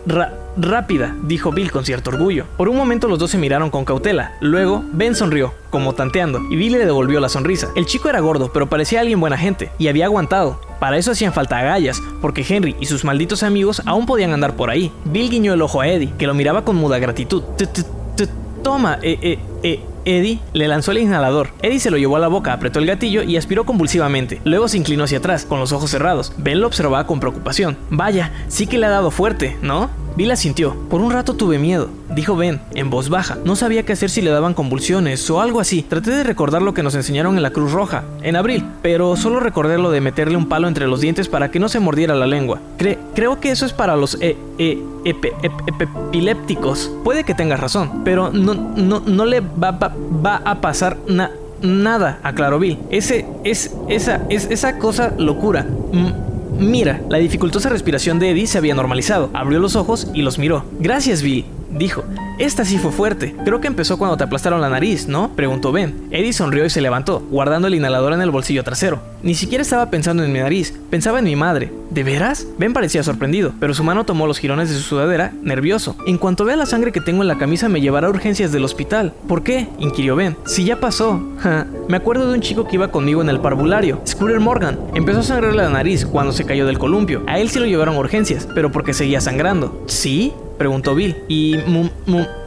rápida, dijo Bill con cierto orgullo. Por un momento los dos se miraron con cautela. Luego, Ben sonrió, como tanteando, y Bill le devolvió la sonrisa. El chico era gordo, pero parecía alguien buena gente, y había aguantado. Para eso hacían falta agallas, porque Henry y sus malditos amigos aún podían andar por ahí. Bill guiñó el ojo a Eddie, que lo miraba con muda gratitud. Toma, eh, eh, eh. Eddie le lanzó el inhalador. Eddie se lo llevó a la boca, apretó el gatillo y aspiró convulsivamente. Luego se inclinó hacia atrás, con los ojos cerrados. Ben lo observaba con preocupación. Vaya, sí que le ha dado fuerte, ¿no? Bill asintió. Por un rato tuve miedo, dijo Ben, en voz baja. No sabía qué hacer si le daban convulsiones o algo así. Traté de recordar lo que nos enseñaron en la Cruz Roja, en abril, pero solo recordé lo de meterle un palo entre los dientes para que no se mordiera la lengua. creo que eso es para los e e epilépticos. Puede que tengas razón, pero no, le va, a pasar nada, aclaró Bill. Ese, es, esa, es, esa cosa locura. Mira, la dificultosa respiración de Eddie se había normalizado. Abrió los ojos y los miró. Gracias, Bill, dijo. Esta sí fue fuerte. Creo que empezó cuando te aplastaron la nariz, ¿no? Preguntó Ben. Eddie sonrió y se levantó, guardando el inhalador en el bolsillo trasero. Ni siquiera estaba pensando en mi nariz, pensaba en mi madre. ¿De veras? Ben parecía sorprendido, pero su mano tomó los jirones de su sudadera, nervioso. En cuanto vea la sangre que tengo en la camisa, me llevará a urgencias del hospital. ¿Por qué? inquirió Ben. Si ya pasó. me acuerdo de un chico que iba conmigo en el parvulario, Scooter Morgan. Empezó a sangrarle la nariz cuando se cayó del columpio. A él sí lo llevaron a urgencias, pero porque seguía sangrando. ¿Sí? Preguntó Bill. ¿Y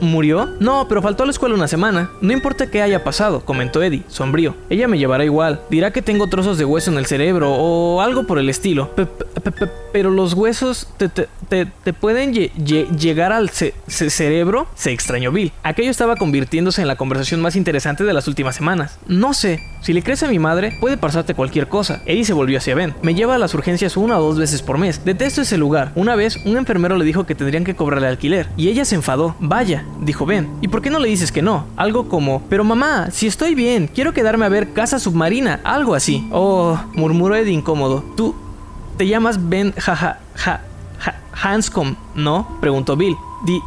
murió? No, pero faltó a la escuela una semana. No importa qué haya pasado, comentó Eddie, sombrío. Ella me llevará igual. Dirá que tengo trozos de hueso en el cerebro o algo por el estilo. pero los huesos te, pueden llegar al cerebro, se extrañó Bill. Aquello estaba convirtiéndose en la conversación más interesante de las últimas semanas. No sé, si le crees a mi madre, puede pasarte cualquier cosa. Eddie se volvió hacia Ben. Me lleva a las urgencias una o dos veces por mes. Detesto ese lugar. Una vez, un enfermero le dijo que tendrían que cobrarle alquiler. Y ella se enfadó. Vaya, dijo Ben. ¿Y por qué no le dices que no? Algo como, pero mamá, si estoy bien, quiero quedarme a ver Casa Submarina. Algo así. Oh, murmuró Eddie incómodo. Tú te llamas Ben jaja ja, Hanscom, ¿no? Preguntó Bill. Di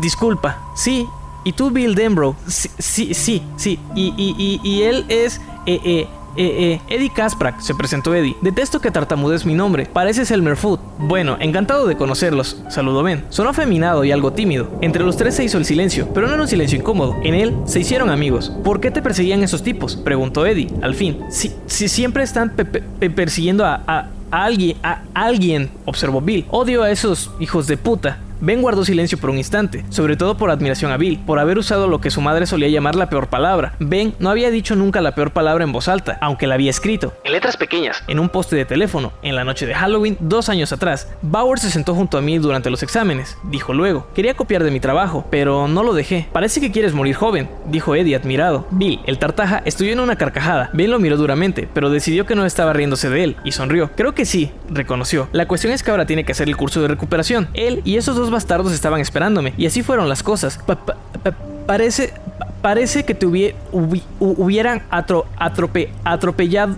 disculpa. Sí. ¿Y tú, Bill Denbrough? Sí, sí, sí. sí. Y, y, y, y él es eh, eh, eh, eh, Eddie Kasprak, se presentó Eddie. Detesto que tartamudes mi nombre. Pareces Elmer Food. Bueno, encantado de conocerlos, saludó Ben. Sonó afeminado y algo tímido. Entre los tres se hizo el silencio, pero no era un silencio incómodo. En él se hicieron amigos. ¿Por qué te perseguían esos tipos? Preguntó Eddie, al fin. Si, si siempre están persiguiendo a, a, a alguien, a alguien, observó Bill. Odio a esos hijos de puta. Ben guardó silencio por un instante, sobre todo por admiración a Bill, por haber usado lo que su madre solía llamar la peor palabra. Ben no había dicho nunca la peor palabra en voz alta, aunque la había escrito, en letras pequeñas, en un poste de teléfono, en la noche de Halloween dos años atrás. Bauer se sentó junto a mí durante los exámenes, dijo luego. Quería copiar de mi trabajo, pero no lo dejé. Parece que quieres morir joven, dijo Eddie admirado. Bill, el tartaja, estudió en una carcajada. Ben lo miró duramente, pero decidió que no estaba riéndose de él, y sonrió. Creo que sí, reconoció. La cuestión es que ahora tiene que hacer el curso de recuperación. Él y esos dos bastardos estaban esperándome. Y así fueron las cosas. parece, parece que te hubieran atropellado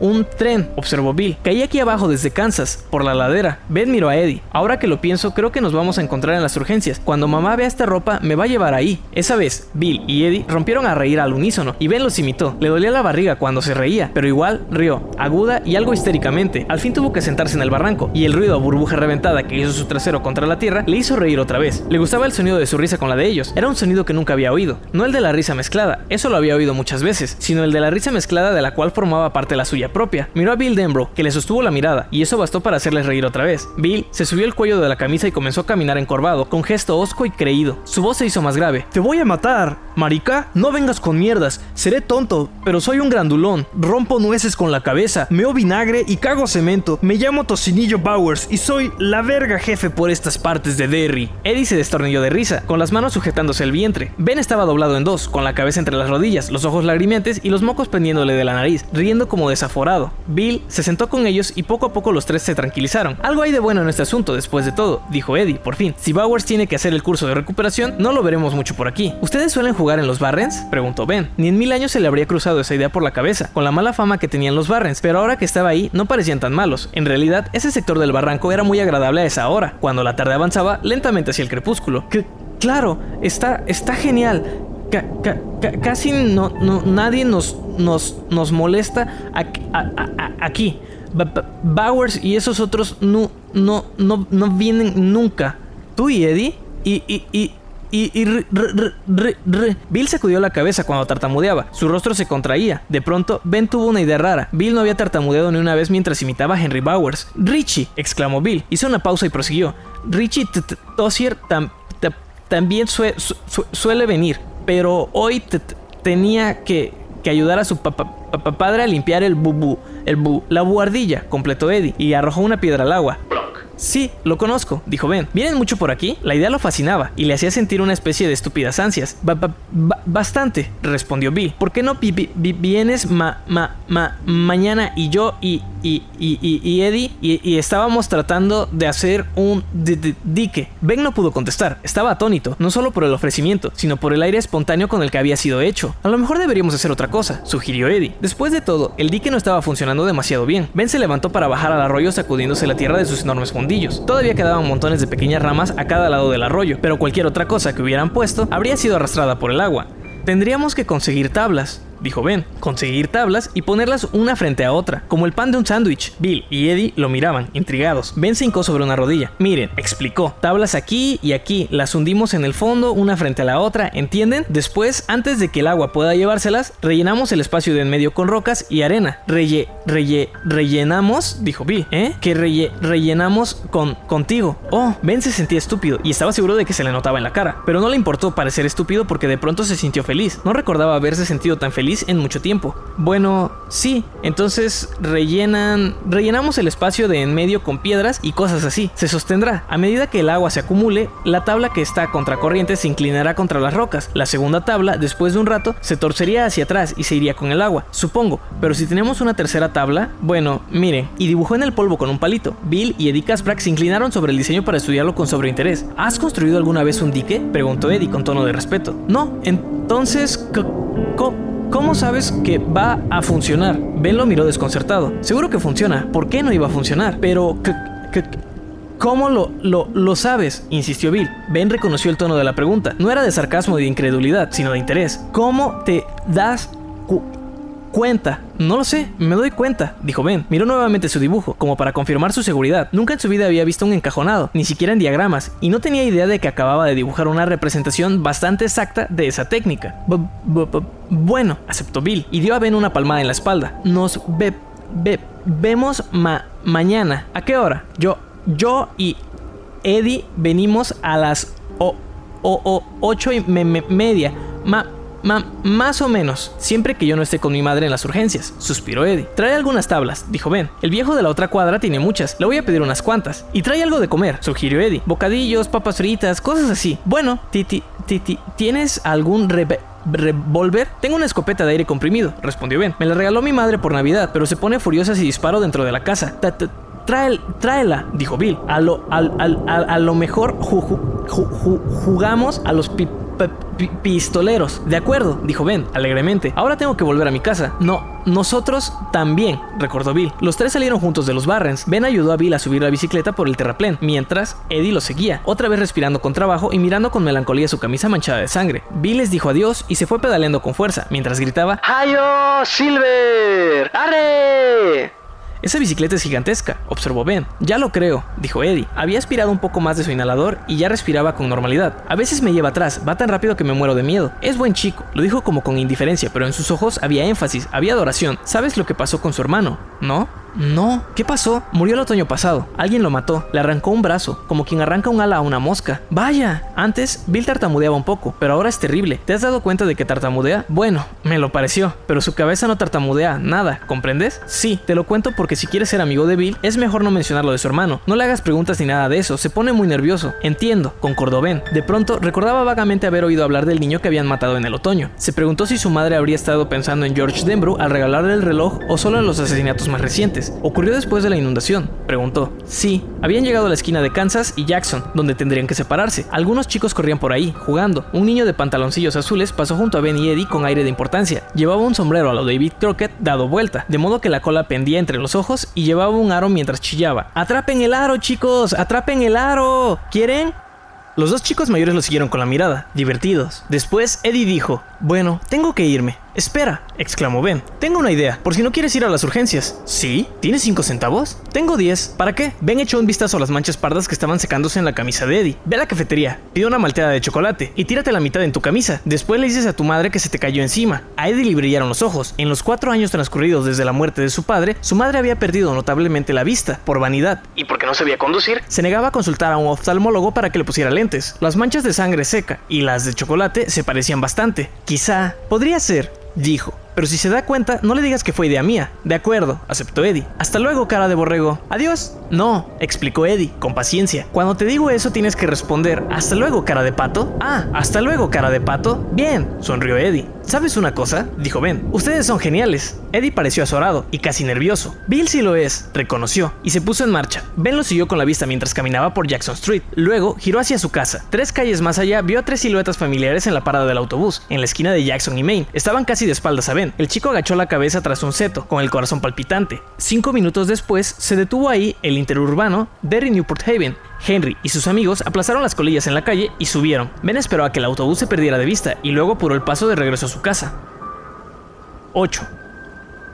un tren, observó Bill. Caí aquí abajo desde Kansas, por la ladera. Ben miró a Eddie. Ahora que lo pienso, creo que nos vamos a encontrar en las urgencias. Cuando mamá vea esta ropa, me va a llevar ahí. Esa vez, Bill y Eddie rompieron a reír al unísono, y Ben los imitó. Le dolía la barriga cuando se reía, pero igual rió, aguda y algo histéricamente. Al fin tuvo que sentarse en el barranco, y el ruido a burbuja reventada que hizo su trasero contra la tierra le hizo reír otra vez. Le gustaba el sonido de su risa con la de ellos. Era un sonido que nunca había oído. No el de la risa mezclada, eso lo había oído muchas veces, sino el de la risa mezclada de la cual formaba parte la suya propia. Miró a Bill Denbrough, que le sostuvo la mirada, y eso bastó para hacerles reír otra vez. Bill se subió el cuello de la camisa y comenzó a caminar encorvado, con gesto hosco y creído. Su voz se hizo más grave. Te voy a matar. Marica, no vengas con mierdas. Seré tonto, pero soy un grandulón. Rompo nueces con la cabeza, meo vinagre y cago cemento. Me llamo Tocinillo Bowers y soy la verga jefe por estas partes de Derry. Eddie se destornilló de risa, con las manos sujetándose el vientre. Ben estaba doblado en dos, con la cabeza entre las rodillas, los ojos lagrimientes y los mocos pendiéndole de la nariz, riendo como Bill se sentó con ellos y poco a poco los tres se tranquilizaron. Algo hay de bueno en este asunto, después de todo, dijo Eddie, por fin. Si Bowers tiene que hacer el curso de recuperación, no lo veremos mucho por aquí. ¿Ustedes suelen jugar en los Barrens? preguntó Ben. Ni en mil años se le habría cruzado esa idea por la cabeza, con la mala fama que tenían los Barrens, pero ahora que estaba ahí no parecían tan malos. En realidad, ese sector del barranco era muy agradable a esa hora, cuando la tarde avanzaba lentamente hacia el crepúsculo. claro, está, está genial casi no, nadie nos, nos, nos molesta aquí. Bowers y esos otros no, no, no, no vienen nunca. Tú y Eddie y, y, y y, Bill sacudió la cabeza cuando tartamudeaba. Su rostro se contraía. De pronto, Ben tuvo una idea rara. Bill no había tartamudeado ni una vez mientras imitaba a Henry Bowers. Richie, exclamó Bill. Hizo una pausa y prosiguió. Richie Tossier también suele venir pero hoy tenía que, ayudar a su padre a limpiar el bubu, el bu, la buhardilla, completó Eddie, y arrojó una piedra al agua. Sí, lo conozco, dijo Ben. ¿Vienen mucho por aquí? La idea lo fascinaba y le hacía sentir una especie de estúpidas ansias. bastante, respondió Bill. ¿Por qué no vienes ma ma ma mañana y yo y, y, y, y Eddie y, estábamos tratando de hacer un dique? Ben no pudo contestar. Estaba atónito, no solo por el ofrecimiento, sino por el aire espontáneo con el que había sido hecho. A lo mejor deberíamos hacer otra cosa, sugirió Eddie. Después de todo, el dique no estaba funcionando demasiado bien. Ben se levantó para bajar al arroyo sacudiéndose la tierra de sus enormes Todavía quedaban montones de pequeñas ramas a cada lado del arroyo, pero cualquier otra cosa que hubieran puesto habría sido arrastrada por el agua. Tendríamos que conseguir tablas, dijo Ben, conseguir tablas y ponerlas una frente a otra, como el pan de un sándwich. Bill y Eddie lo miraban, intrigados. Ben se hincó sobre una rodilla. Miren, explicó, tablas aquí y aquí, las hundimos en el fondo, una frente a la otra, ¿entienden? Después, antes de que el agua pueda llevárselas, rellenamos el espacio de en medio con rocas y arena. Relle, relle, rellenamos, dijo Bill, ¿eh? Que relle, rellenamos con contigo. Oh, Ben se sentía estúpido y estaba seguro de que se le notaba en la cara, pero no le importó parecer estúpido porque de pronto se sintió feliz. No recordaba haberse sentido tan feliz en mucho tiempo. Bueno, sí, entonces rellenan, rellenamos el espacio de en medio con piedras y cosas así. Se sostendrá. A medida que el agua se acumule, la tabla que está contracorriente se inclinará contra las rocas. La segunda tabla, después de un rato, se torcería hacia atrás y se iría con el agua, supongo. Pero si tenemos una tercera tabla, bueno, miren, y dibujó en el polvo con un palito. Bill y Eddie Kasprak se inclinaron sobre el diseño para estudiarlo con sobreinterés. ¿Has construido alguna vez un dique? preguntó Eddie con tono de respeto. No, entonces, ¿Cómo sabes que va a funcionar? Ben lo miró desconcertado. Seguro que funciona. ¿Por qué no iba a funcionar? Pero... ¿Cómo lo, lo, lo, sabes? insistió Bill. Ben reconoció el tono de la pregunta. No era de sarcasmo y de incredulidad, sino de interés. ¿Cómo te das cuenta. No lo sé, me doy cuenta, dijo Ben. Miró nuevamente su dibujo, como para confirmar su seguridad. Nunca en su vida había visto un encajonado, ni siquiera en diagramas, y no tenía idea de que acababa de dibujar una representación bastante exacta de esa técnica. bueno, aceptó Bill, y dio a Ben una palmada en la espalda. Nos ve, vemos mañana. ¿A qué hora? Yo, yo y Eddie venimos a las o, o, ocho y media. Ma, más o menos, siempre que yo no esté con mi madre en las urgencias, suspiró Eddie. Trae algunas tablas, dijo Ben. El viejo de la otra cuadra tiene muchas, le voy a pedir unas cuantas. Y trae algo de comer, sugirió Eddie. Bocadillos, papas fritas, cosas así. Bueno, Titi, Titi, ¿tienes algún revólver? Tengo una escopeta de aire comprimido, respondió Ben. Me la regaló mi madre por Navidad, pero se pone furiosa si disparo dentro de la casa. tráela, dijo Bill. A lo, a, lo mejor jugamos a los pip pistoleros. De acuerdo, dijo Ben, alegremente. Ahora tengo que volver a mi casa. No, nosotros también, recordó Bill. Los tres salieron juntos de los Barrens. Ben ayudó a Bill a subir la bicicleta por el terraplén, mientras Eddie lo seguía, otra vez respirando con trabajo y mirando con melancolía su camisa manchada de sangre. Bill les dijo adiós y se fue pedaleando con fuerza, mientras gritaba ¡Hayo, Silver! ¡Arre! Esa bicicleta es gigantesca, observó Ben. Ya lo creo, dijo Eddie. Había aspirado un poco más de su inhalador y ya respiraba con normalidad. A veces me lleva atrás, va tan rápido que me muero de miedo. Es buen chico, lo dijo como con indiferencia, pero en sus ojos había énfasis, había adoración. ¿Sabes lo que pasó con su hermano? ¿No? No, ¿qué pasó? Murió el otoño pasado. Alguien lo mató. Le arrancó un brazo, como quien arranca un ala a una mosca. Vaya, antes Bill tartamudeaba un poco, pero ahora es terrible. ¿Te has dado cuenta de que tartamudea? Bueno, me lo pareció, pero su cabeza no tartamudea nada, ¿comprendes? Sí, te lo cuento porque si quieres ser amigo de Bill, es mejor no mencionar lo de su hermano. No le hagas preguntas ni nada de eso, se pone muy nervioso. Entiendo, concordó Ben. De pronto recordaba vagamente haber oído hablar del niño que habían matado en el otoño. Se preguntó si su madre habría estado pensando en George Denbrough al regalarle el reloj o solo en los asesinatos más recientes. ¿Ocurrió después de la inundación? Preguntó. Sí, habían llegado a la esquina de Kansas y Jackson, donde tendrían que separarse. Algunos chicos corrían por ahí, jugando. Un niño de pantaloncillos azules pasó junto a Ben y Eddie con aire de importancia. Llevaba un sombrero a lo David Crockett dado vuelta, de modo que la cola pendía entre los ojos y llevaba un aro mientras chillaba. ¡Atrapen el aro, chicos! ¡Atrapen el aro! ¿Quieren? Los dos chicos mayores lo siguieron con la mirada, divertidos. Después, Eddie dijo, bueno, tengo que irme. Espera, exclamó Ben. Tengo una idea, por si no quieres ir a las urgencias. ¿Sí? ¿Tienes cinco centavos? Tengo 10. ¿Para qué? Ben echó un vistazo a las manchas pardas que estaban secándose en la camisa de Eddie. Ve a la cafetería, pide una malteada de chocolate y tírate la mitad en tu camisa. Después le dices a tu madre que se te cayó encima. A Eddie le brillaron los ojos. En los cuatro años transcurridos desde la muerte de su padre, su madre había perdido notablemente la vista, por vanidad. ¿Y porque no sabía conducir? Se negaba a consultar a un oftalmólogo para que le pusiera lentes. Las manchas de sangre seca y las de chocolate se parecían bastante. Quizá podría ser, dijo. Pero si se da cuenta, no le digas que fue idea mía. De acuerdo, aceptó Eddie. Hasta luego, cara de borrego. Adiós. No, explicó Eddie, con paciencia. Cuando te digo eso tienes que responder, hasta luego, cara de pato. Ah, hasta luego, cara de pato. Bien, sonrió Eddie. ¿Sabes una cosa? Dijo Ben. Ustedes son geniales. Eddie pareció azorado y casi nervioso. Bill sí lo es, reconoció, y se puso en marcha. Ben lo siguió con la vista mientras caminaba por Jackson Street. Luego giró hacia su casa. Tres calles más allá vio a tres siluetas familiares en la parada del autobús, en la esquina de Jackson y Main. Estaban casi de espaldas a Ben. El chico agachó la cabeza tras un seto, con el corazón palpitante. Cinco minutos después, se detuvo ahí el interurbano Derry Newport Haven, Henry y sus amigos aplazaron las colillas en la calle y subieron. Ben esperó a que el autobús se perdiera de vista y luego apuró el paso de regreso a su casa. 8.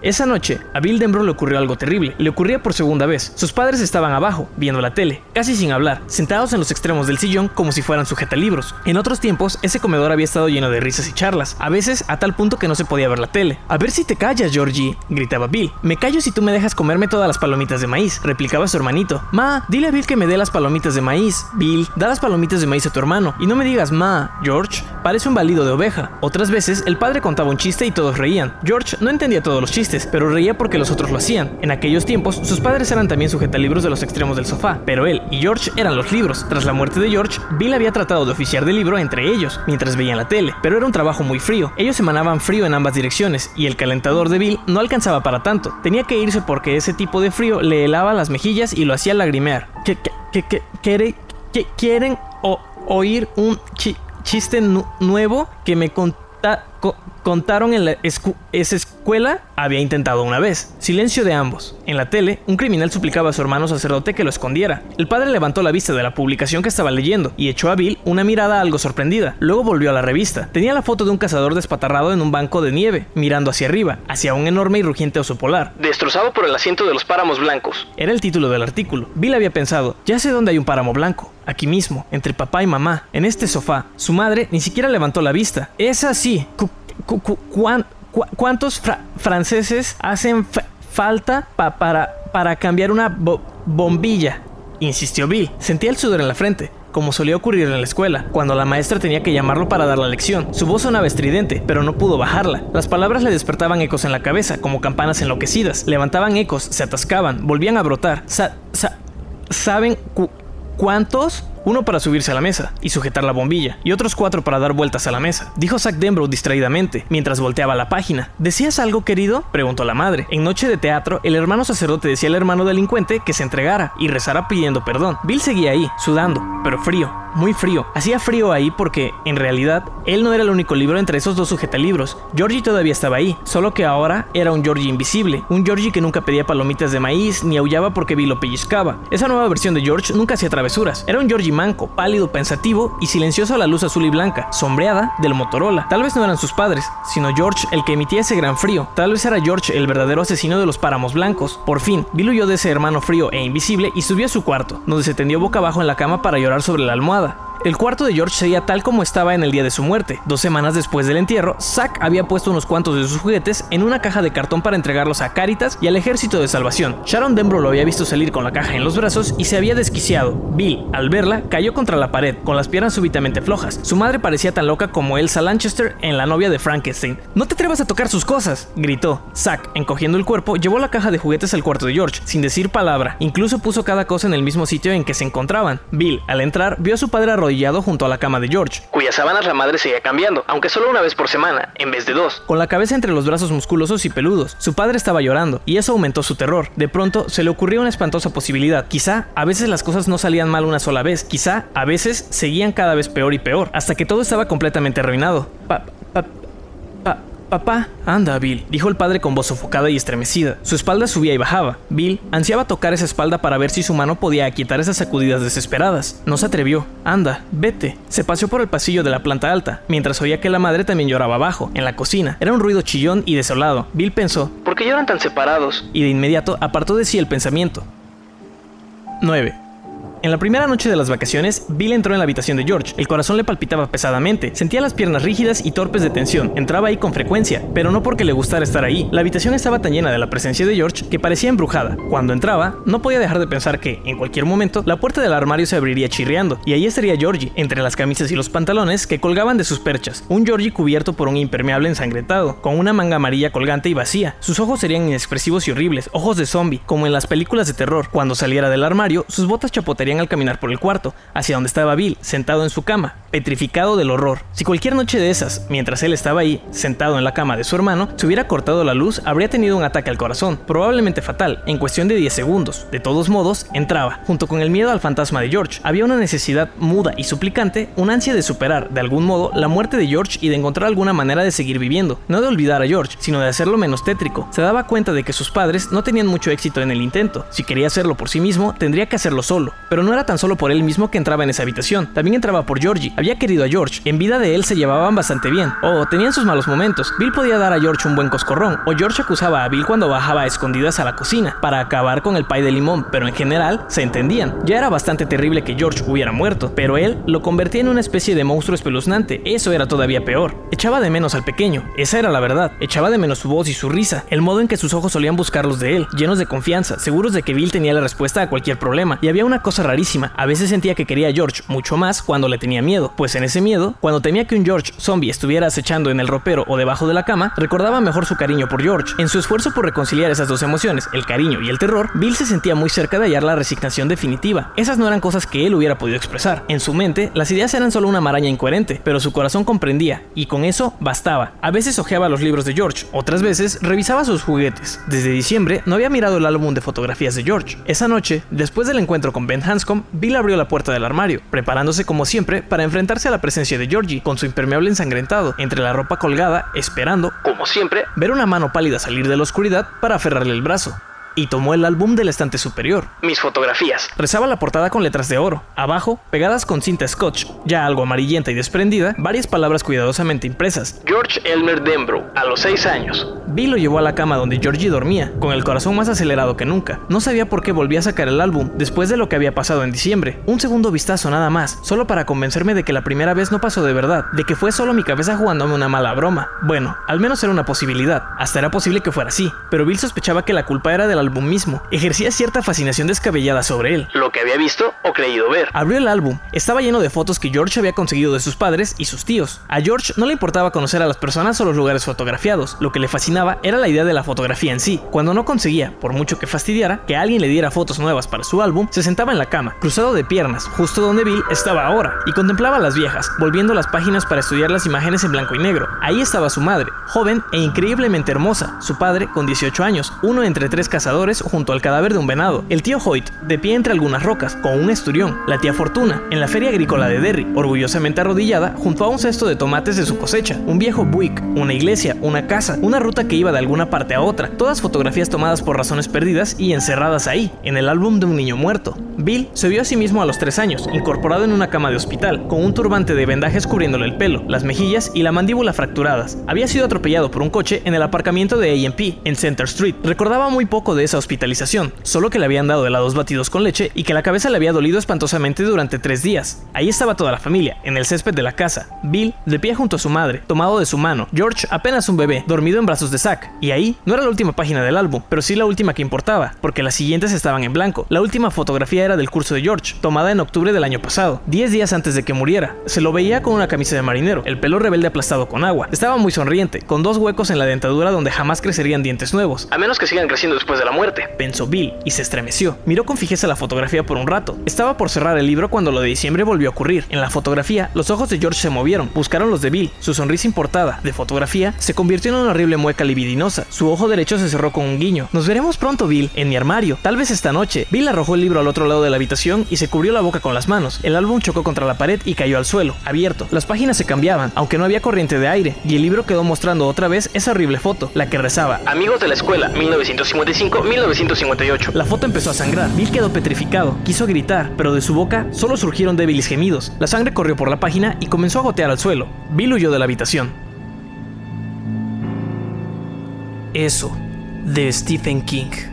Esa noche, a Bill Denbrough le ocurrió algo terrible. Le ocurría por segunda vez. Sus padres estaban abajo, viendo la tele, casi sin hablar, sentados en los extremos del sillón como si fueran sujetalibros. En otros tiempos, ese comedor había estado lleno de risas y charlas, a veces a tal punto que no se podía ver la tele. A ver si te callas, Georgie, gritaba Bill. Me callo si tú me dejas comerme todas las palomitas de maíz, replicaba su hermanito. Ma, dile a Bill que me dé las palomitas de maíz. Bill, da las palomitas de maíz a tu hermano. Y no me digas, ma, George, parece un balido de oveja. Otras veces, el padre contaba un chiste y todos reían. George no entendía todos los chistes, pero reía porque los otros lo hacían. En aquellos tiempos, sus padres eran también sujetalibros de los extremos del sofá, pero él y George eran los libros. Tras la muerte de George, Bill había tratado de oficiar de libro entre ellos, mientras veían la tele, pero era un trabajo muy frío. Ellos emanaban frío en ambas direcciones, y el calentador de Bill no alcanzaba para tanto. Tenía que irse porque ese tipo de frío le helaba las mejillas y lo hacía lagrimear. ¿Qué, qué, quieren oír un chiste nuevo que me conta contaron en la esa escuela había intentado una vez. Silencio de ambos. En la tele, un criminal suplicaba a su hermano sacerdote que lo escondiera. El padre levantó la vista de la publicación que estaba leyendo y echó a Bill una mirada algo sorprendida. Luego volvió a la revista. Tenía la foto de un cazador despatarrado en un banco de nieve, mirando hacia arriba, hacia un enorme y rugiente oso polar. Destrozado por el asiento de los páramos blancos. Era el título del artículo. Bill había pensado, ya sé dónde hay un páramo blanco. Aquí mismo, entre papá y mamá, en este sofá. Su madre ni siquiera levantó la vista. Es así cuántos franceses hacen falta para, para cambiar una bombilla? Insistió Bill. Sentía el sudor en la frente como solía ocurrir en la escuela, cuando la maestra tenía que llamarlo para dar la lección. Su voz sonaba estridente, pero no pudo bajarla. Las palabras le despertaban ecos en la cabeza, como campanas enloquecidas. Levantaban ecos, se atascaban, volvían a brotar. ¿Saben cuántos? Uno para subirse a la mesa y sujetar la bombilla, y otros cuatro para dar vueltas a la mesa, dijo Zack Denbrough distraídamente, mientras volteaba la página. ¿Decías algo, querido? preguntó la madre. En noche de teatro, el hermano sacerdote decía al hermano delincuente que se entregara y rezara pidiendo perdón. Bill seguía ahí, sudando, pero frío, muy frío. Hacía frío ahí porque, en realidad, él no era el único libro entre esos dos sujetalibros. Georgie todavía estaba ahí, solo que ahora era un Georgie invisible, un Georgie que nunca pedía palomitas de maíz ni aullaba porque Bill lo pellizcaba. Esa nueva versión de George nunca hacía travesuras. Era un Georgie manco, pálido, pensativo y silencioso a la luz azul y blanca, sombreada del Motorola. Tal vez no eran sus padres, sino George el que emitía ese gran frío. Tal vez era George el verdadero asesino de los páramos blancos. Por fin, Bill huyó de ese hermano frío e invisible y subió a su cuarto, donde se tendió boca abajo en la cama para llorar sobre la almohada. El cuarto de George sería tal como estaba en el día de su muerte. Dos semanas después del entierro, Zack había puesto unos cuantos de sus juguetes en una caja de cartón para entregarlos a Caritas y al Ejército de Salvación. Sharon Denbrough lo había visto salir con la caja en los brazos y se había desquiciado. Bill, al verla, cayó contra la pared, con las piernas súbitamente flojas. Su madre parecía tan loca como Elsa Lanchester en la novia de Frankenstein. No te atrevas a tocar sus cosas, gritó. Zack, encogiendo el cuerpo, llevó la caja de juguetes al cuarto de George, sin decir palabra. Incluso puso cada cosa en el mismo sitio en que se encontraban. Bill, al entrar, vio a su padre arrodillado junto a la cama de George, cuyas sábanas la madre seguía cambiando, aunque solo una vez por semana, en vez de dos. Con la cabeza entre los brazos musculosos y peludos, su padre estaba llorando, y eso aumentó su terror. De pronto se le ocurrió una espantosa posibilidad. Quizá a veces las cosas no salían mal una sola vez, quizá a veces seguían cada vez peor y peor, hasta que todo estaba completamente arruinado. Pa, pa, Papá, anda, Bill, dijo el padre con voz sofocada y estremecida. Su espalda subía y bajaba. Bill ansiaba tocar esa espalda para ver si su mano podía aquietar esas sacudidas desesperadas. No se atrevió. Anda, vete. Se paseó por el pasillo de la planta alta, mientras oía que la madre también lloraba abajo, en la cocina. Era un ruido chillón y desolado. Bill pensó, ¿por qué lloran tan separados? Y de inmediato apartó de sí el pensamiento. 9. En la primera noche de las vacaciones, Bill entró en la habitación de George. El corazón le palpitaba pesadamente, sentía las piernas rígidas y torpes de tensión. Entraba ahí con frecuencia, pero no porque le gustara estar ahí. La habitación estaba tan llena de la presencia de George que parecía embrujada. Cuando entraba, no podía dejar de pensar que, en cualquier momento, la puerta del armario se abriría chirriando, y ahí estaría Georgie, entre las camisas y los pantalones que colgaban de sus perchas. Un Georgie cubierto por un impermeable ensangrentado, con una manga amarilla colgante y vacía. Sus ojos serían inexpresivos y horribles, ojos de zombie, como en las películas de terror. Cuando saliera del armario, sus botas chapotearían al caminar por el cuarto, hacia donde estaba Bill, sentado en su cama, petrificado del horror. Si cualquier noche de esas, mientras él estaba ahí, sentado en la cama de su hermano, se hubiera cortado la luz, habría tenido un ataque al corazón, probablemente fatal, en cuestión de 10 segundos. De todos modos, entraba. Junto con el miedo al fantasma de George, había una necesidad muda y suplicante, una ansia de superar, de algún modo, la muerte de George y de encontrar alguna manera de seguir viviendo. No de olvidar a George, sino de hacerlo menos tétrico. Se daba cuenta de que sus padres no tenían mucho éxito en el intento. Si quería hacerlo por sí mismo, tendría que hacerlo solo. Pero no era tan solo por él mismo que entraba en esa habitación, también entraba por Georgie. Había querido a George. En vida de él se llevaban bastante bien. O tenían sus malos momentos. Bill podía dar a George un buen coscorrón, o George acusaba a Bill cuando bajaba a escondidas a la cocina para acabar con el pay de limón, pero en general se entendían. Ya era bastante terrible que George hubiera muerto, pero él lo convertía en una especie de monstruo espeluznante. Eso era todavía peor. Echaba de menos al pequeño, esa era la verdad. Echaba de menos su voz y su risa, el modo en que sus ojos solían buscar los de él, llenos de confianza, seguros de que Bill tenía la respuesta a cualquier problema. Y había una cosa rarísima, a veces sentía que quería a George mucho más cuando le tenía miedo, pues en ese miedo, cuando temía que un George zombie estuviera acechando en el ropero o debajo de la cama, recordaba mejor su cariño por George. En su esfuerzo por reconciliar esas dos emociones, el cariño y el terror, Bill se sentía muy cerca de hallar la resignación definitiva. Esas no eran cosas que él hubiera podido expresar. En su mente, las ideas eran solo una maraña incoherente, pero su corazón comprendía, y con eso bastaba. A veces hojeaba los libros de George, otras veces revisaba sus juguetes. Desde diciembre no había mirado el álbum de fotografías de George. Esa noche, después del encuentro con Ben Bill abrió la puerta del armario, preparándose como siempre para enfrentarse a la presencia de Georgie, con su impermeable ensangrentado, entre la ropa colgada, esperando, como siempre, ver una mano pálida salir de la oscuridad para aferrarle el brazo y tomó el álbum del estante superior. Mis fotografías. Rezaba la portada con letras de oro. Abajo, pegadas con cinta scotch, ya algo amarillenta y desprendida, varias palabras cuidadosamente impresas. George Elmer Denbrough, a los 6 años. Bill lo llevó a la cama donde Georgie dormía, con el corazón más acelerado que nunca. No sabía por qué volvía a sacar el álbum, después de lo que había pasado en diciembre. Un segundo vistazo nada más, solo para convencerme de que la primera vez no pasó de verdad, de que fue solo mi cabeza jugándome una mala broma. Bueno, al menos era una posibilidad. Hasta era posible que fuera así, pero Bill sospechaba que la culpa era de la álbum mismo. Ejercía cierta fascinación descabellada sobre él. Lo que había visto o creído ver. Abrió el álbum. Estaba lleno de fotos que George había conseguido de sus padres y sus tíos. A George no le importaba conocer a las personas o los lugares fotografiados. Lo que le fascinaba era la idea de la fotografía en sí. Cuando no conseguía, por mucho que fastidiara, que alguien le diera fotos nuevas para su álbum, se sentaba en la cama, cruzado de piernas, justo donde Bill estaba ahora, y contemplaba a las viejas, volviendo las páginas para estudiar las imágenes en blanco y negro. Ahí estaba su madre, joven e increíblemente hermosa, su padre con 18 años, uno entre tres junto al cadáver de un venado, el tío Hoyt, de pie entre algunas rocas, con un esturión, la tía Fortuna, en la feria agrícola de Derry, orgullosamente arrodillada junto a un cesto de tomates de su cosecha, un viejo Buick, una iglesia, una casa, una ruta que iba de alguna parte a otra, todas fotografías tomadas por razones perdidas y encerradas ahí, en el álbum de un niño muerto. Bill se vio a sí mismo a los tres años, incorporado en una cama de hospital, con un turbante de vendajes cubriéndole el pelo, las mejillas y la mandíbula fracturadas. Había sido atropellado por un coche en el aparcamiento de AMP, en Center Street. Recordaba muy poco de esa hospitalización, solo que le habían dado helados batidos con leche y que la cabeza le había dolido espantosamente durante tres días. Ahí estaba toda la familia, en el césped de la casa. Bill, de pie junto a su madre, tomado de su mano. George, apenas un bebé, dormido en brazos de Zack. Y ahí, no era la última página del álbum, pero sí la última que importaba, porque las siguientes estaban en blanco. La última fotografía era del curso de George, tomada en octubre del año pasado, 10 días antes de que muriera. Se lo veía con una camisa de marinero, el pelo rebelde aplastado con agua. Estaba muy sonriente, con dos huecos en la dentadura donde jamás crecerían dientes nuevos. A menos que sigan creciendo después de la muerte. Pensó Bill, y se estremeció. Miró con fijeza la fotografía por un rato. Estaba por cerrar el libro cuando lo de diciembre volvió a ocurrir. En la fotografía, los ojos de George se movieron, buscaron los de Bill. Su sonrisa importada, de fotografía, se convirtió en una horrible mueca libidinosa. Su ojo derecho se cerró con un guiño. Nos veremos pronto, Bill, en mi armario. Tal vez esta noche. Bill arrojó el libro al otro lado de la habitación y se cubrió la boca con las manos. El álbum chocó contra la pared y cayó al suelo, abierto. Las páginas se cambiaban, aunque no había corriente de aire, y el libro quedó mostrando otra vez esa horrible foto, la que rezaba. Amigos de la escuela, 1955-1958. La foto empezó a sangrar. Bill quedó petrificado. Quiso gritar, pero de su boca solo surgieron débiles gemidos. La sangre corrió por la página y comenzó a gotear al suelo. Bill huyó de la habitación. Eso, de Stephen King.